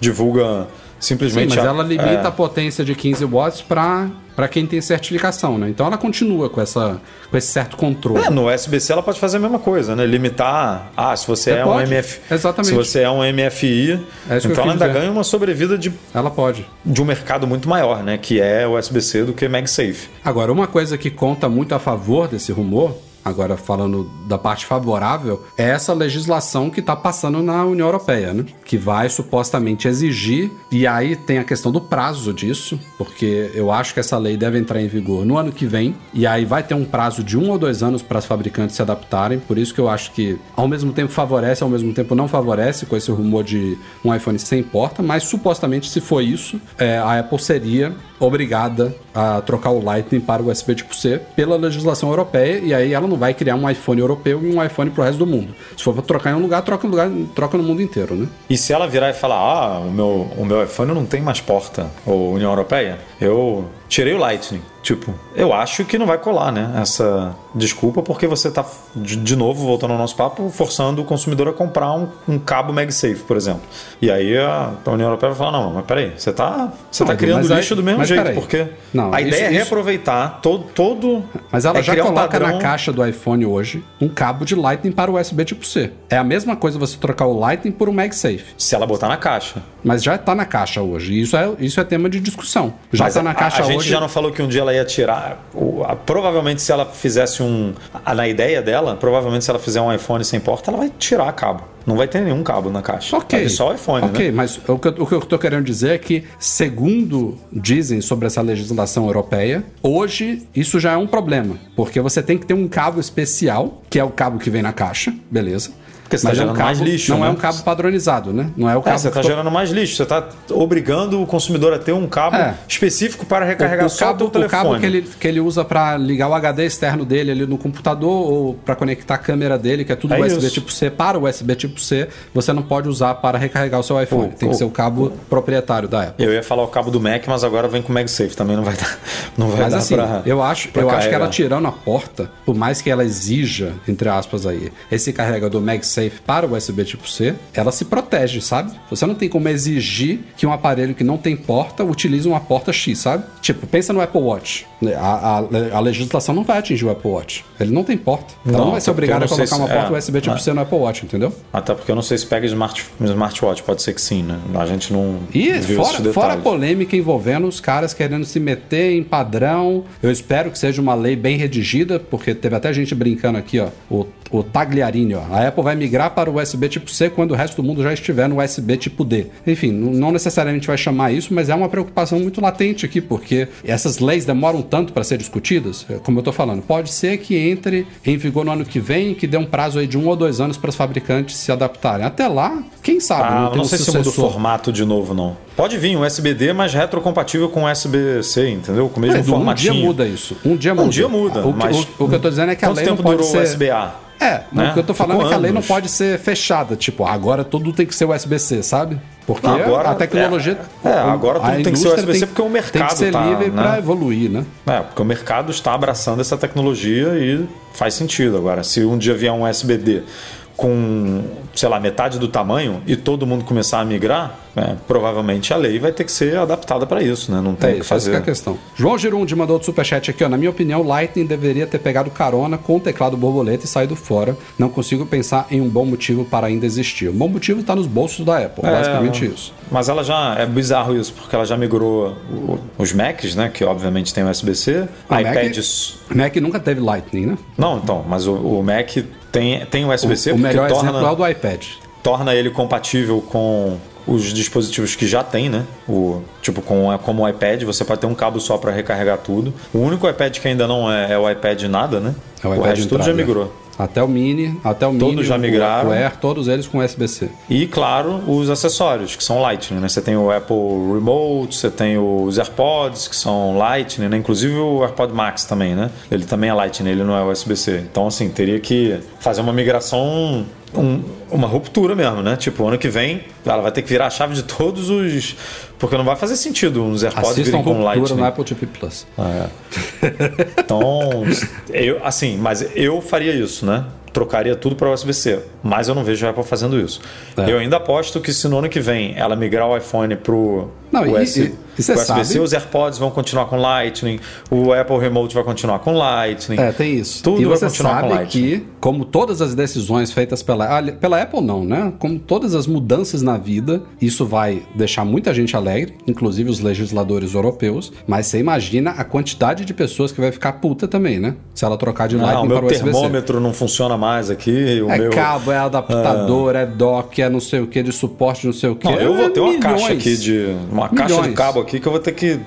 divulga simplesmente. Sim, mas ela limita é... a potência de 15 watts para para quem tem certificação, né? Então ela continua com, essa, com esse certo controle. É, no USB-C ela pode fazer a mesma coisa, né? Limitar, ah, se você, é um MF, Exatamente. se você é um MFI, é então ela ainda ganha uma sobrevida de ela pode de um mercado muito maior, né? Que é o USB-C do que MagSafe. Agora uma coisa que conta muito a favor desse rumor agora falando da parte favorável, é essa legislação que está passando na União Europeia, né? que vai supostamente exigir, e aí tem a questão do prazo disso, porque eu acho que essa lei deve entrar em vigor no ano que vem, e aí vai ter um prazo de um ou dois anos para as fabricantes se adaptarem, por isso que eu acho que ao mesmo tempo favorece, ao mesmo tempo não favorece com esse rumor de um iPhone sem porta, mas supostamente se for isso, é, a Apple seria obrigada a trocar o Lightning para o USB tipo C pela legislação europeia e aí ela não vai criar um iPhone europeu e um iPhone para o resto do mundo. Se for para trocar em um lugar, troca, lugar, troca no mundo inteiro, né? E se ela virar e falar, ah, o meu, o meu iPhone não tem mais porta, ou União Europeia, eu tirei o Lightning. Tipo, eu acho que não vai colar, né? Essa desculpa, porque você tá, de novo, voltando ao nosso papo, forçando o consumidor a comprar um, um cabo MagSafe, por exemplo. E aí a, União Europeia vai falar: não, mas peraí, você tá, você tá criando lixo aí, do mesmo jeito, porque não, a isso, ideia é reaproveitar todo. todo mas ela é já coloca um padrão... na caixa do iPhone hoje um cabo de Lightning para USB tipo C. É a mesma coisa você trocar o Lightning por um MagSafe. Se ela botar na caixa. Mas já está na caixa hoje. Isso é, isso é tema de discussão. Já está na caixa a, a hoje. Gente já não falou que um dia ela ia tirar. O, a, provavelmente, se ela fizesse um. A, na ideia dela, provavelmente, se ela fizer um iPhone sem porta, ela vai tirar cabo. Não vai ter nenhum cabo na caixa. Ok. Vai só o iPhone, Ok, né? mas o que, o que eu estou querendo dizer é que, segundo dizem sobre essa legislação europeia, hoje isso já é um problema. Porque você tem que ter um cabo especial, que é o cabo que vem na caixa, beleza? Porque você está gerando é um cabo, mais lixo. Não né? é um cabo padronizado, né? Não é o é, cabo. É, você está tô... gerando mais lixo. Você está obrigando o consumidor a ter um cabo é. específico para recarregar o, o só cabo, o telefone. O cabo que ele, que ele usa para ligar o HD externo dele ali no computador ou para conectar a câmera dele, que é tudo é USB isso. tipo C para o USB tipo C, você não pode usar para recarregar o seu iPhone. O- Tem que o- ser o cabo proprietário da Apple. Eu ia falar o cabo do Mac, mas agora vem com o MagSafe. Também não vai dar, (laughs) não vai Mas dar assim, pra. eu acho, eu acho que ela tirando a porta, por mais que ela exija, entre aspas aí, esse carregador MagSafe para o USB tipo C, ela se protege, sabe? Você não tem como exigir que um aparelho que não tem porta utilize uma porta X, sabe? Tipo, pensa no Apple Watch. A, a, a legislação não vai atingir o Apple Watch. Ele não tem porta. Então Não, não vai ser obrigado a colocar uma se- porta é, USB tipo é. C no Apple Watch, entendeu? Até porque eu não sei se pega smart, smartwatch, pode ser que sim, né? A gente não E fora, fora a polêmica envolvendo os caras querendo se meter em padrão. Eu espero que seja uma lei bem redigida, porque teve até gente brincando aqui, ó. O, o Tagliarini, ó. A Apple vai migrar para o USB tipo C quando o resto do mundo já estiver no USB tipo D. Enfim, não necessariamente vai chamar isso, mas é uma preocupação muito latente aqui, porque essas leis demoram tanto para ser discutidas. É, Como eu tô falando, pode ser que entre em vigor no ano que vem, que dê um prazo aí de um ou dois anos para os fabricantes se adaptarem. Até lá, quem sabe? Ah, tem não um sei se muda o sucessor. formato de novo, não. Pode vir um SBD, mas retrocompatível com USB-C, entendeu? Com o mesmo Edu, um formatinho. dia muda isso. Um dia muda. Um dia muda, O, que- mas o- o que eu tô dizendo é que a lei não pode ser... o É, né? o que eu tô falando Ficou é que a lei não pode ser fechada. Tipo, agora tudo tem que ser USB-C, sabe? Porque Não, agora- a tecnologia... é, é, agora tudo tem que ser USB-C porque o Tem mercado que ser tá, livre né? pra evoluir, né? É, porque o mercado está abraçando essa tecnologia e faz sentido. Agora, se um dia vier um SBD com, sei lá, metade do tamanho e todo mundo começar a migrar, é, provavelmente a lei vai ter que ser adaptada para isso, né? Não tem É o que isso, essa que é fazer. a questão. João Girundi mandou outro superchat aqui, ó. Na minha opinião, o Lightning deveria ter pegado carona com o teclado borboleta e saído fora. Não consigo pensar em um bom motivo para ainda existir. O bom motivo está nos bolsos da Apple, basicamente É, isso. Mas ela já. É bizarro isso, porque ela já migrou o- os Macs, né? Que obviamente tem USB-C, O Mac- iPads. Mac nunca teve Lightning, né? Não, então, mas o, o Mac tem, tem USB-C o porque melhor torna, exemplo é o do iPad. torna ele compatível com os dispositivos que já tem, né? O, tipo, com, como o iPad, você pode ter um cabo só para recarregar tudo. O único iPad que ainda não é, é o iPad nada, né? É o iPad resto tudo já migrou. Até o Mini, até o Todos Mini, já o- migraram. o Air, todos eles com USB-C. E, claro, os acessórios, que são Lightning, né? Você tem o Apple Remote, você tem os AirPods, que são Lightning, né? Inclusive o AirPod Max também, né? Ele também é Lightning, ele não é USB-C. Então, assim, teria que fazer uma migração, um- uma ruptura mesmo, né? Tipo, ano que vem, ela vai ter que virar a chave de todos os... Porque não vai fazer sentido uns AirPods Assistam virem com Lightning. no Apple TV Plus. Ah, é. Então, eu, assim, mas eu faria isso, né? Trocaria tudo para USB-C. Mas eu não vejo a Apple fazendo isso. É. Eu ainda aposto que se no ano que vem ela migrar o iPhone pro Não, e- Cê USB-C, sabe- os AirPods vão continuar com Lightning, o Apple Remote vai continuar com Lightning. É, tem isso. Tudo e vai continuar com Lightning. que, como todas as decisões feitas pela, ali- pela Apple, não, né? Como todas as mudanças na vida, isso vai deixar muita gente alegre, inclusive os legisladores europeus. Mas você imagina a quantidade de pessoas que vai ficar puta também, né? Se ela trocar de Ah, Lightning o meu para o USB-C. termômetro não funciona mais aqui. O É meu... cabo, é adaptador, é dock, é não sei o que, de suporte, não sei o que. Não, eu vou ter uma Milhões. caixa aqui de. Uma caixa de Milhões. cabo aqui que eu vou ter que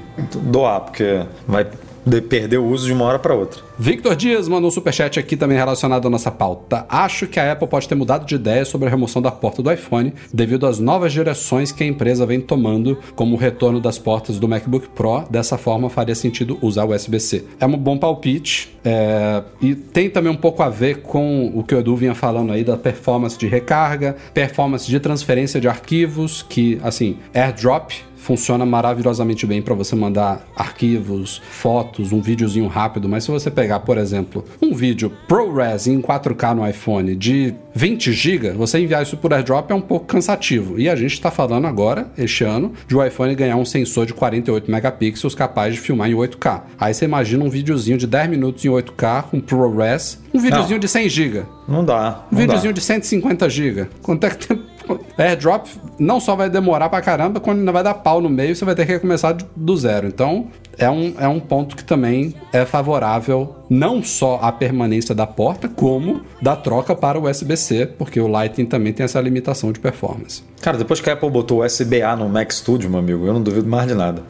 doar, porque vai de- perder o uso de uma hora para outra. Victor Dias mandou um superchat aqui também relacionado à nossa pauta. Acho que a Apple pode ter mudado de ideia sobre a remoção da porta do iPhone devido às novas direções que a empresa vem tomando, como o retorno das portas do MacBook Pro. Dessa forma, faria sentido usar o USB-C. É um bom palpite é, e tem também um pouco a ver com o que o Edu vinha falando aí da performance de recarga, performance de transferência de arquivos, que, assim, AirDrop funciona maravilhosamente bem para você mandar arquivos, fotos, um videozinho rápido, mas se você pegar, por exemplo, um vídeo ProRes em 4K no iPhone de 20 GB, você enviar isso por AirDrop é um pouco cansativo. E a gente está falando agora, este ano, de o iPhone ganhar um sensor de 48 megapixels capaz de filmar em 8K. Aí você imagina um videozinho de 10 minutos em 8K com ProRes, um videozinho Não. de 100 GB. Não dá. Um não videozinho dá. de 150 GB. Quanto é que tem... (laughs) AirDrop não só vai demorar pra caramba, quando ainda vai dar pau no meio, você vai ter que recomeçar de- do zero. Então, é um, é um ponto que também é favorável não só à permanência da porta, como da troca para o USB-C, porque o Lightning também tem essa limitação de performance. Cara, depois que a Apple botou o SBA no Mac Studio, meu amigo, eu não duvido mais de nada.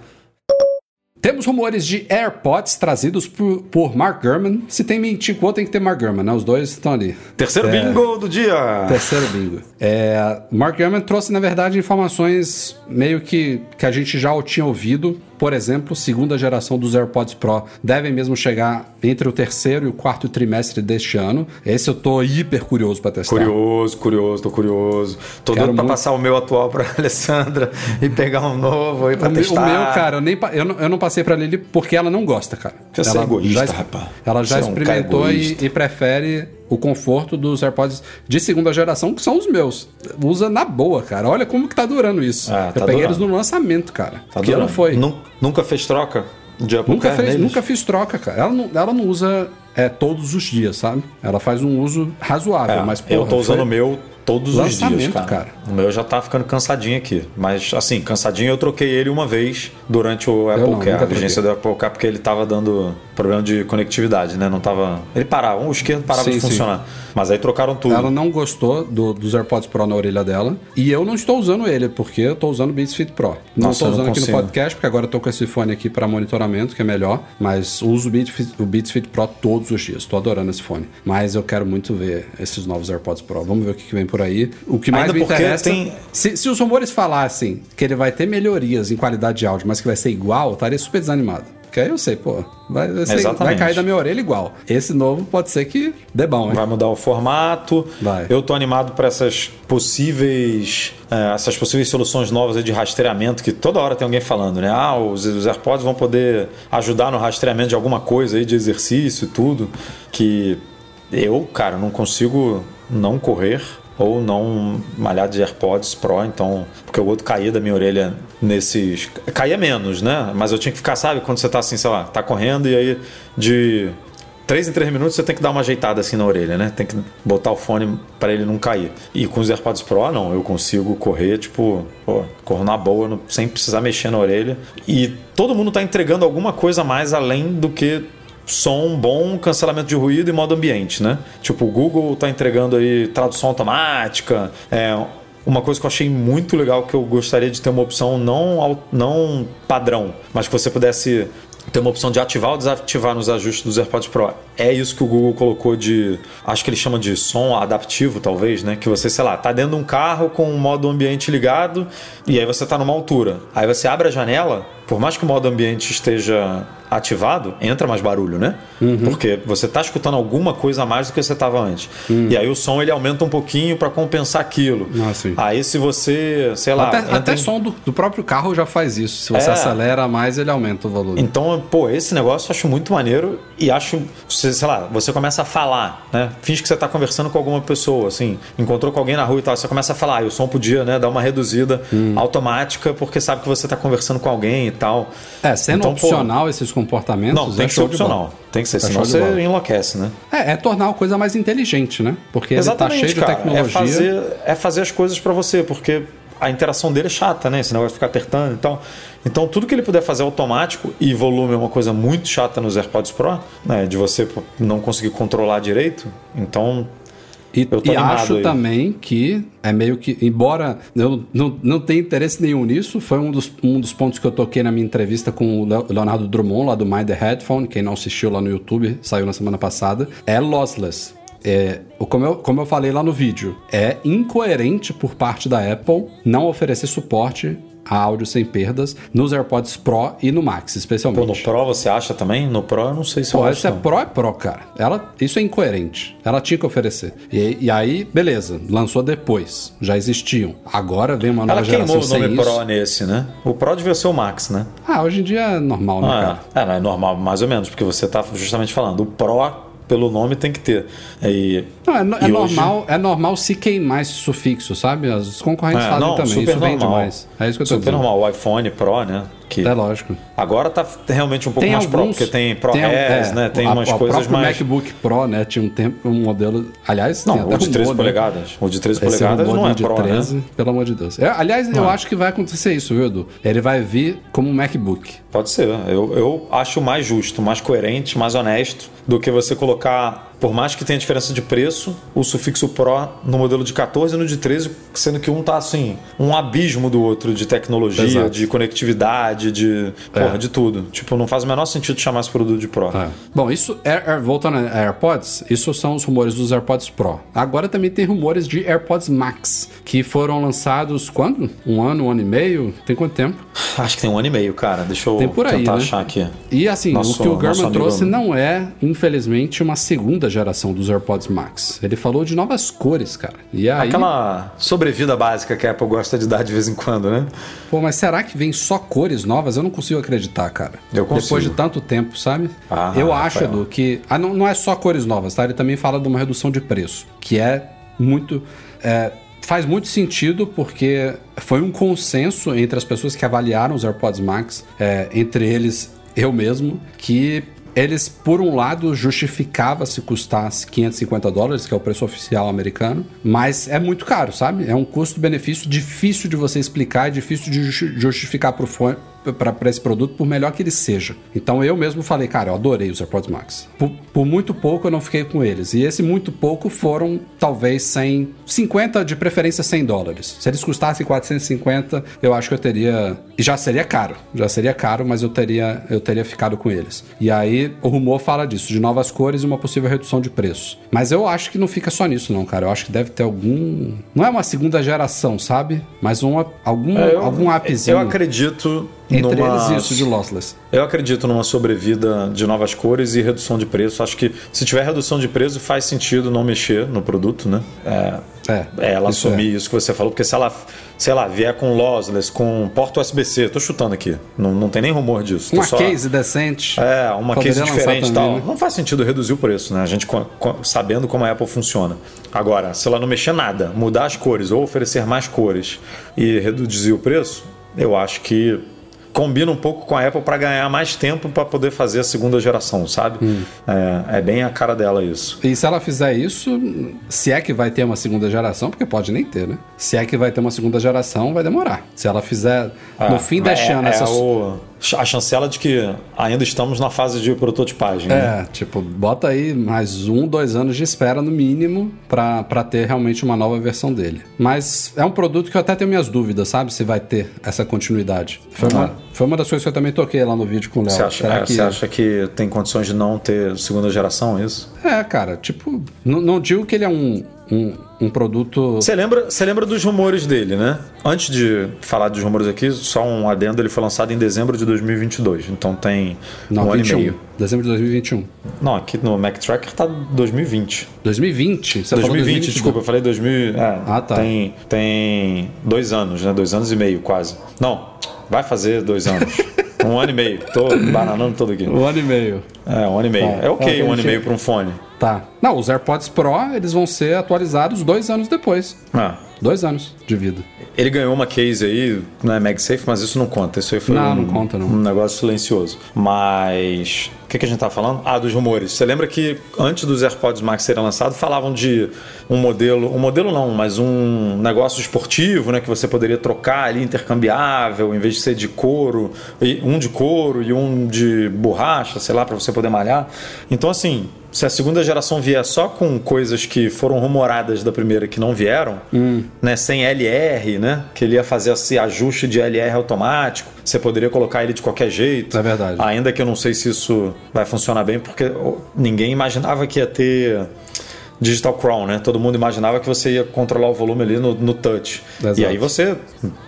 Temos rumores de AirPods trazidos por, por Mark Gurman. Se tem Mintico, tem que ter Mark Gurman, né? Os dois estão ali. Terceiro É. bingo do dia! Terceiro bingo. É, Mark Gurman trouxe, na verdade, informações meio que, que a gente já tinha ouvido por exemplo, segunda geração dos AirPods Pro devem mesmo chegar entre o terceiro e o quarto trimestre deste ano. Esse eu tô hiper curioso para testar. Curioso, curioso, tô curioso. Tô Quero doido pra muito... passar o meu atual pra (laughs) Alessandra e pegar um novo aí pra o testar. O meu, cara, eu, nem, eu, não, eu não passei pra Lili porque ela não gosta, cara. Você ela é egoísta, já, rapaz. Ela já Você experimentou é um e, e prefere o conforto dos AirPods de segunda geração, que são os meus. Usa na boa, cara. Olha como que tá durando isso. Ah, tá eu peguei durando. eles no lançamento, cara. Tá que não foi. Nunca fez troca de Apple nunca, fez, nunca fiz troca, cara. Ela não, ela não usa é, todos os dias, sabe? Ela faz um uso razoável, é, mas porra, Eu tô usando o meu todos os dias, cara. cara. O meu já tá ficando cansadinho aqui. Mas, assim, cansadinho eu troquei ele uma vez durante o Apple não, Care, a vigência do Apple Care, porque ele tava dando problema de conectividade, né? Não tava. Ele parava, o esquerdo parava sim, de funcionar. Sim. Mas aí trocaram tudo. Ela não gostou do, dos AirPods Pro na orelha dela. E eu não estou usando ele, porque eu estou usando o Beats Fit Pro. Não estou usando aqui no podcast, porque agora eu tô com esse fone aqui para monitoramento, que é melhor. Mas uso o Beats, Fit, o Beats Fit Pro todos os dias. Estou adorando esse fone. Mas eu quero muito ver esses novos AirPods Pro. Vamos ver o que, que vem por aí. O que mais Ainda me interessa. Tem... Se, se os rumores falassem que ele vai ter melhorias em qualidade de áudio, mas que vai ser igual, eu estaria super desanimado. Porque aí eu sei, pô, vai, vai, cair da minha orelha igual. Esse novo pode ser que dê bom, hein? Vai mudar o formato. Vai. Eu tô animado para essas possíveis é, essas possíveis soluções novas de rastreamento que toda hora tem alguém falando, né? Ah, os, os AirPods vão poder ajudar no rastreamento de alguma coisa aí de exercício e tudo. Que eu, cara, não consigo não correr ou não malhar de AirPods Pro, então, porque o outro caía da minha orelha nesses. caía menos, né? Mas eu tinha que ficar, sabe, quando você tá assim, sei lá, tá correndo e aí de 3 em 3 minutos você tem que dar uma ajeitada assim na orelha, né? Tem que botar o fone para ele não cair. E com os AirPods Pro, não, eu consigo correr, tipo, pô, corro na boa, sem precisar mexer na orelha. E todo mundo tá entregando alguma coisa mais além do que som bom, cancelamento de ruído e modo ambiente, né? Tipo, o Google está entregando aí tradução automática, é, uma coisa que eu achei muito legal que eu gostaria de ter uma opção não, não padrão, mas que você pudesse ter uma opção de ativar ou desativar nos ajustes dos AirPods Pro. É isso que o Google colocou de, acho que ele chama de som adaptivo, talvez, né? Que você, sei lá, tá dentro de um carro com o modo ambiente ligado e aí você tá numa altura. Aí você abre a janela, por mais que o modo ambiente esteja ativado, entra mais barulho, né? Uhum. Porque você está escutando alguma coisa a mais do que você estava antes. Uhum. E aí o som ele aumenta um pouquinho para compensar aquilo. Ah, aí se você, sei lá. Até, até em... som do, do, próprio carro já faz isso. Se você é. acelera mais, ele aumenta o volume. Então, pô, esse negócio eu acho muito maneiro e acho, sei lá, você começa a falar, né? Finge que você está conversando com alguma pessoa, assim, encontrou com alguém na rua e tal, você começa a falar, ah, e o som podia, né, dar uma reduzida hum. automática porque sabe que você está conversando com alguém e tal. É, sendo então, opcional pô, esses comportamentos. Não, tem é que ser opcional. Tem que ser, é senão você enlouquece, né? É, é tornar a coisa mais inteligente, né? Porque Exatamente, ele tá cheio cara, de é tecnologia. É fazer, é fazer as coisas para você, porque a interação dele é chata, né? Esse negócio de ficar apertando e tal. Então, tudo que ele puder fazer automático, e volume é uma coisa muito chata nos AirPods Pro, né? De você não conseguir controlar direito. Então, e, e acho aí. também que é meio que, embora eu não, não tenha interesse nenhum nisso, foi um dos, um dos pontos que eu toquei na minha entrevista com o Leonardo Drummond, lá do Mind the Headphone. Quem não assistiu lá no YouTube, saiu na semana passada. É lossless. É, como, eu, como eu falei lá no vídeo, é incoerente por parte da Apple não oferecer suporte a áudio sem perdas nos AirPods Pro e no Max, especialmente. Pô, no Pro você acha também? No Pro eu não sei se Pô, eu acho. É Pro é Pro, cara. Ela, isso é incoerente. Ela tinha que oferecer. E, e aí, beleza, lançou depois. Já existiam. Agora vem uma nova Ela geração. Ela queimou o nome Pro nesse, né? O Pro devia ser o Max, né? Ah, hoje em dia é normal, né, ah, cara? É, é normal, mais ou menos, porque você tá justamente falando. O Pro pelo nome tem que ter. E, não, é, é normal, hoje... é normal se queimar esse sufixo, sabe? As concorrentes é, fazem não, também, isso normal. vende mais. É isso que eu tô super dizendo. normal, o iPhone Pro, né? Que é lógico. Agora tá realmente um pouco tem mais alguns, pro, porque tem ProRes, é, né? Tem a, umas a, coisas mais. O MacBook Pro, né? Tinha um tempo, um modelo. Aliás, não, o de 13 rumor, polegadas. Né? O de 13 Esse polegadas não é de Pro. 13, né? Pelo amor de Deus. Eu, aliás, não. eu acho que vai acontecer isso, viu, Edu? Ele vai vir como um MacBook. Pode ser. Eu, eu acho mais justo, mais coerente, mais honesto do que você colocar por mais que tenha diferença de preço, o sufixo Pro no modelo de 14 e no de 13, sendo que um tá assim, um abismo do outro de tecnologia, Exato. de conectividade, de. Porra, de tudo. Tipo, não faz o menor sentido chamar esse produto de Pro. É. Bom, isso, Air- Air- voltando a AirPods, isso são os rumores dos AirPods Pro. Agora também tem rumores de AirPods Max, que foram lançados quando? Um ano, um ano e meio? Tem quanto tempo? Acho que tem um ano e meio, cara. Deixa eu aí, tentar né? achar aqui. E assim, Nosso- o que o German amigo- trouxe não é, infelizmente, uma segunda geração dos AirPods Max. Ele falou de novas cores, cara. E aí, Aquela sobrevida básica que a Apple gosta de dar de vez em quando, né? pô, mas será que vem só cores novas? Eu não consigo acreditar, cara. Eu consigo. Depois de tanto tempo, sabe? Ah, Eu acho, Rafael. Edu, que ah, não, não é só cores novas, tá? Ele também fala de uma redução de preço, que é muito. é, faz muito sentido porque foi um consenso entre as pessoas que avaliaram os AirPods Max, é, entre eles eu mesmo, que eles, por um lado, justificava se custasse 550 dólares, que é o preço oficial americano, mas é muito caro, sabe? É um custo-benefício difícil de você explicar, é difícil de justi- justificar para o fone para esse produto, por melhor que ele seja. Então eu mesmo falei, cara, eu adorei os AirPods Max. Por, por muito pouco eu não fiquei com eles. E esse muito pouco foram talvez 100, 50 de preferência 100 dólares. Se eles custassem 450, eu acho que eu teria. E já seria caro. Já seria caro, mas eu teria, eu teria ficado com eles. E aí o rumor fala disso, de novas cores e uma possível redução de preço. Mas eu acho que não fica só nisso, não, cara. Eu acho que deve ter algum. Não é uma segunda geração, sabe? Mas uma, algum, É, eu- algum appzinho. Eu acredito Entre numa... eles, isso de lossless. Eu acredito numa sobrevida de novas cores e redução de preço. Acho que se tiver redução de preço, faz sentido não mexer no produto, né? É, É, é ela isso assumir isso que você falou, porque se ela, sei lá, vier com lossless, com porta USB-C, tô chutando aqui, não, não tem nem rumor disso. Uma só- case decente. É, uma Poderia case diferente e tal. né? Não faz sentido reduzir o preço, né? A gente sabendo como a Apple funciona. Agora, se ela não mexer nada, mudar as cores ou oferecer mais cores e reduzir o preço, eu acho que combina um pouco com a Apple para ganhar mais tempo para poder fazer a segunda geração, sabe? Hum. É, é bem a cara dela isso. E se ela fizer isso, se é que vai ter uma segunda geração, porque pode nem ter, né? Se é que vai ter uma segunda geração, vai demorar. Se ela fizer no fim deste é, ano é essa. o- a chancela de que ainda estamos na fase de prototipagem. né? É, tipo, bota aí mais um, dois anos de espera no mínimo pra pra ter realmente uma nova versão dele. Mas é um produto que eu até tenho minhas dúvidas, sabe? Se vai ter essa continuidade. Foi, uma, foi uma das coisas que eu também toquei lá no vídeo com o Léo. Você acha, é, que- você acha que tem condições de não ter segunda geração, é isso? É, cara, tipo, não digo que ele é um, um, um produto. Você lembra, lembra dos rumores dele, né? Antes de falar dos rumores aqui, só um adendo, ele foi lançado em dezembro de 2022, então tem Não, um ano 21. e meio. Dezembro de 2021. Não, aqui no Mac Tracker tá 2020. 2020? Você falou 2020, desculpa, eu falei 2000. É, Ah, tá. Tem, tem dois anos, né? Dois anos e meio quase. Não, vai fazer dois anos. (laughs) um ano e meio. Tô bananando todo aqui. Um ano e meio. É, um ano e meio. Tá. É ok, Tá, um ano e meio para um fone. Tá. Não, os AirPods Pro, eles vão ser atualizados dois anos depois. Ah, Dois anos de vida. Ele ganhou uma case aí, não é MagSafe, mas isso não conta. Isso aí foi Não, um, não conta, não. um negócio silencioso. Mas. O que, que a gente tá falando? Ah, dos rumores. Você lembra que antes dos AirPods Max serem lançados, falavam de um modelo. Um modelo não, mas um negócio esportivo, né? Que você poderia trocar ali, intercambiável, em vez de ser de couro, e um de couro e um de borracha, sei lá, para você poder malhar. Então, assim. Se a segunda geração vier só com coisas que foram rumoradas da primeira que não vieram, né, sem LR, né, que ele ia fazer esse ajuste de LR automático, você poderia colocar ele de qualquer jeito. É verdade. Ainda que eu não sei se isso vai funcionar bem, porque ninguém imaginava que ia ter Digital Crown, né? Todo mundo imaginava que você ia controlar o volume ali no, no touch. Exato. E aí você,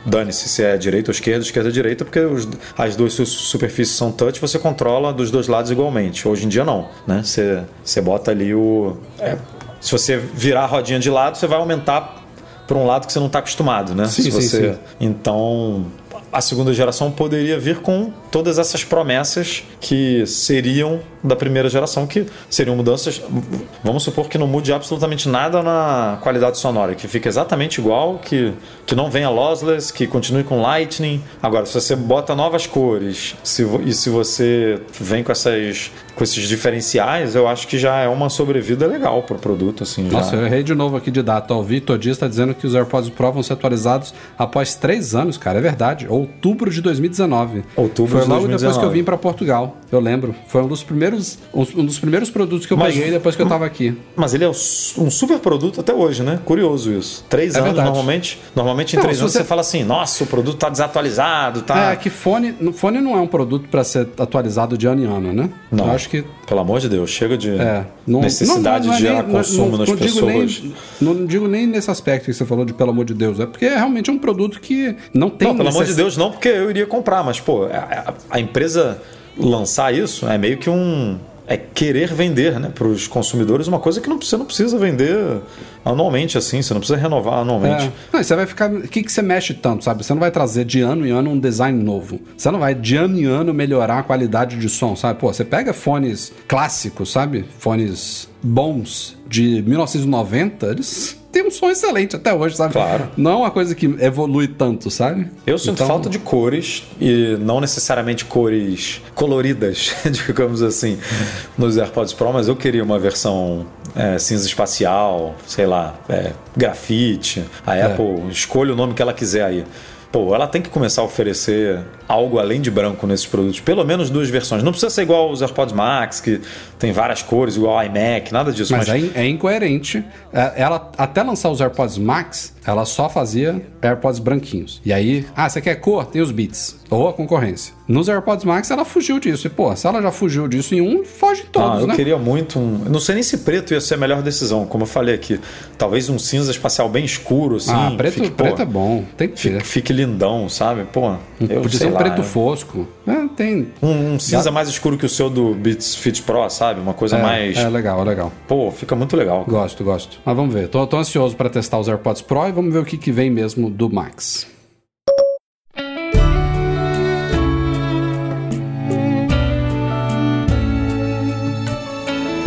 dane-se se é direita ou esquerda, esquerda ou direita, porque os- as duas su- superfícies são touch, você controla dos dois lados igualmente. Hoje em dia não, né? Você, você bota ali o... é, se você virar a rodinha de lado, você vai aumentar para um lado que você não está acostumado, né? Sim, se sim, você... sim. Então, a segunda geração poderia vir com todas essas promessas que seriam da primeira geração, que seriam mudanças. Vamos supor que não mude absolutamente nada na qualidade sonora, que fique exatamente igual, que, que não venha lossless, que continue com Lightning. Agora, se você bota novas cores se, e se você vem com essas com esses diferenciais, eu acho que já é uma sobrevida legal para o produto. Assim, já. Nossa, eu errei de novo aqui de data. O Vitor Dias está dizendo que os AirPods Pro vão ser atualizados após três anos, cara. É verdade. Outubro de 2019. Outubro Foi de logo depois que eu 2019. vim para Portugal. Eu lembro. Foi um dos primeiros primeiros, um dos primeiros produtos que eu Mas- peguei depois que eu tava aqui. Mas ele é um super produto até hoje, né? Curioso isso. Três É anos, verdade. normalmente. Normalmente em Não, três anos você- você fala assim, nossa, o produto tá desatualizado, tá. É, que fone, fone não é um produto pra ser atualizado de ano em ano, né? Não. Eu acho que Pelo amor de Deus, chega de É, não- necessidade não- não é de gerar não- consumo nas pessoas. nem- não digo nem nesse aspecto que você falou de pelo amor de Deus, é porque é realmente um produto que não tem Não, pelo amor de necess- Deus, não, porque eu iria comprar, mas, pô, a, a- a empresa lançar isso é meio que um. É querer vender né, para os consumidores uma coisa que não, você não precisa vender anualmente assim, você não precisa renovar anualmente. É. Não, você vai ficar. O que, que você mexe tanto, sabe? Você não vai trazer de ano em ano um design novo. Você não vai de ano em ano melhorar a qualidade de som, sabe? Pô, você pega fones clássicos, sabe? Fones bons de 1990, eles têm um som excelente até hoje, sabe? Claro. Não é uma coisa que evolui tanto, sabe? Eu sinto Então- falta de cores e não necessariamente cores coloridas, (laughs) digamos assim, nos AirPods Pro, mas eu queria uma versão é, cinza espacial, sei lá, é, grafite. A Apple escolhe o nome que ela quiser aí. Pô, ela tem que começar a oferecer algo além de branco nesses produtos. Pelo menos duas versões. Não precisa ser igual aos AirPods Max, que tem várias cores, igual ao iMac, nada disso. Mas é, in- é incoerente. É, Ela, até lançar os AirPods Max, ela só fazia AirPods branquinhos. E aí, ah, você quer cor? Tem os Beats. Ou a concorrência. Nos AirPods Max, ela fugiu disso. E, pô, se ela já fugiu disso em um, foge Ah, todos, eu né? queria muito um. eu Não sei nem se preto ia ser a melhor decisão, como eu falei aqui. Talvez um cinza espacial bem escuro, assim. ah, preto, fique, pô, preto é bom. Tem que Fique, ter. fique lindão, sabe? Pô, eu Podia ser um lá, preto eu- fosco. É, tem. Um, um cinza mais escuro que o seu do Beats Fit Pro, sabe? Uma coisa É, mais. é legal, é legal. Pô, fica muito legal. Gosto, gosto. Mas vamos ver. Tô, tô ansioso pra testar os AirPods Pro e vamos ver o que, que vem mesmo do Max.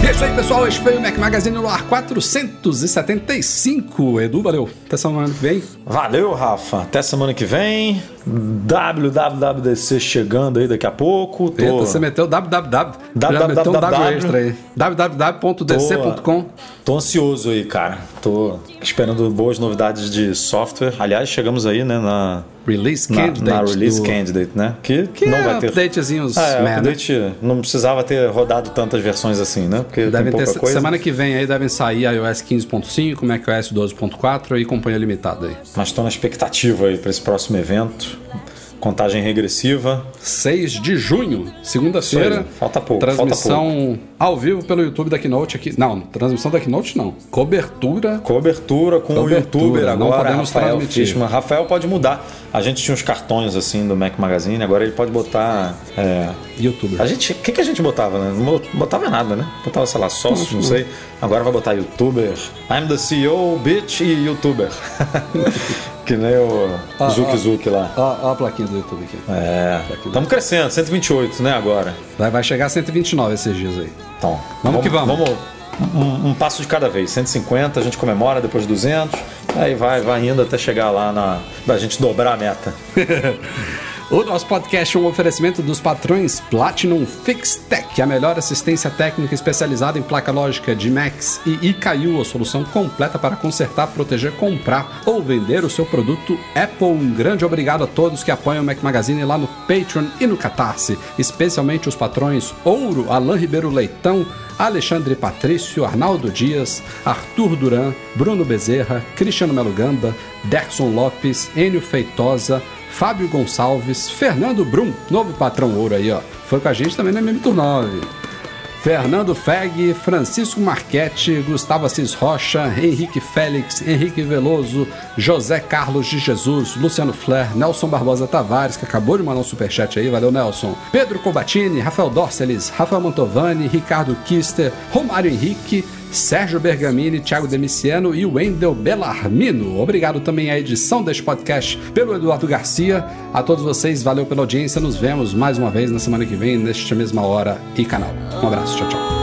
É isso aí, pessoal. Este foi o Mac Magazine no ar 475. Edu, valeu. Até semana que vem. Valeu, Rafa. Até semana que vem. WWWDC chegando aí daqui a pouco. Tô, Eita, você meteu www. Já meteu um W extra aí. www.dc.com. tô ansioso aí, cara. Tô esperando boas novidades de software. Aliás, chegamos aí, né, na, Release na, Candidate. na Release do... Candidate, né? Que, Que não é vai ter. updatezinhos, Ah, é, né, update não precisava ter rodado tantas versões assim, né? Porque tem Devem pouca ter, coisa. semana que vem aí devem sair iOS 15.5, macOS 12.4 e companhia limitada aí. Mas estou na expectativa aí para esse próximo evento. Contagem regressiva. 6 de junho, segunda-feira. falta pouco, Transmissão ao vivo pelo YouTube da Keynote aqui. Não, transmissão da Keynote não. Cobertura. Cobertura com Cobertura, o youtuber não agora, podemos Rafael transmitir. Fishman. Rafael pode mudar. A gente tinha uns cartões assim do Mac Magazine, agora ele pode botar. é, YouTuber. A gente. O que, que a gente botava, né? Não botava nada, né? Botava, sei lá, sócio, não sei. Agora vai botar youtuber. I'm the CEO, bitch e youtuber. (laughs) que nem o Ah, Zuki ah. Zuki lá. Ó, ó a plaquinha do YouTube aqui. É. Estamos crescendo, 128, né, agora. Vai, vai chegar a 129 esses dias aí. Então, Vamos que vamos. Vamos um, um passo de cada vez. 150, a gente comemora, depois 200. Aí vai, vai indo até chegar lá na. da gente dobrar a meta. (laughs) O nosso podcast é um oferecimento dos patrões Platinum FixTech, a melhor assistência técnica especializada em placa lógica de Macs e ICAIU, a solução completa para consertar, proteger, comprar ou vender o seu produto Apple. Um grande obrigado a todos que apoiam o Mac Magazine lá no Patreon e no Catarse, especialmente os patrões Ouro, Alain Ribeiro Leitão, Alexandre Patrício, Arnaldo Dias, Arthur Duran, Bruno Bezerra, Cristiano Melo Gamba, Derson Lopes, Enio Feitosa, Fábio Gonçalves, Fernando Brum, novo patrão ouro aí, ó. Foi com a gente também na MM Tour 9. Fernando Feg, Francisco Marchetti, Gustavo Assis Rocha, Henrique Félix, Henrique Veloso, José Carlos de Jesus, Luciano Flair, Nelson Barbosa Tavares, que acabou de mandar um superchat aí, valeu Nelson. Pedro Cobatini, Rafael Dorceles, Rafael Mantovani, Ricardo Kister, Romário Henrique, Sérgio Bergamini, Thiago Demiciano e Wendel Bellarmino. Obrigado também à edição deste podcast pelo Eduardo Garcia. A todos vocês, valeu pela audiência. Nos vemos mais uma vez na semana que vem, nesta mesma hora e canal. Um abraço, tchau, tchau.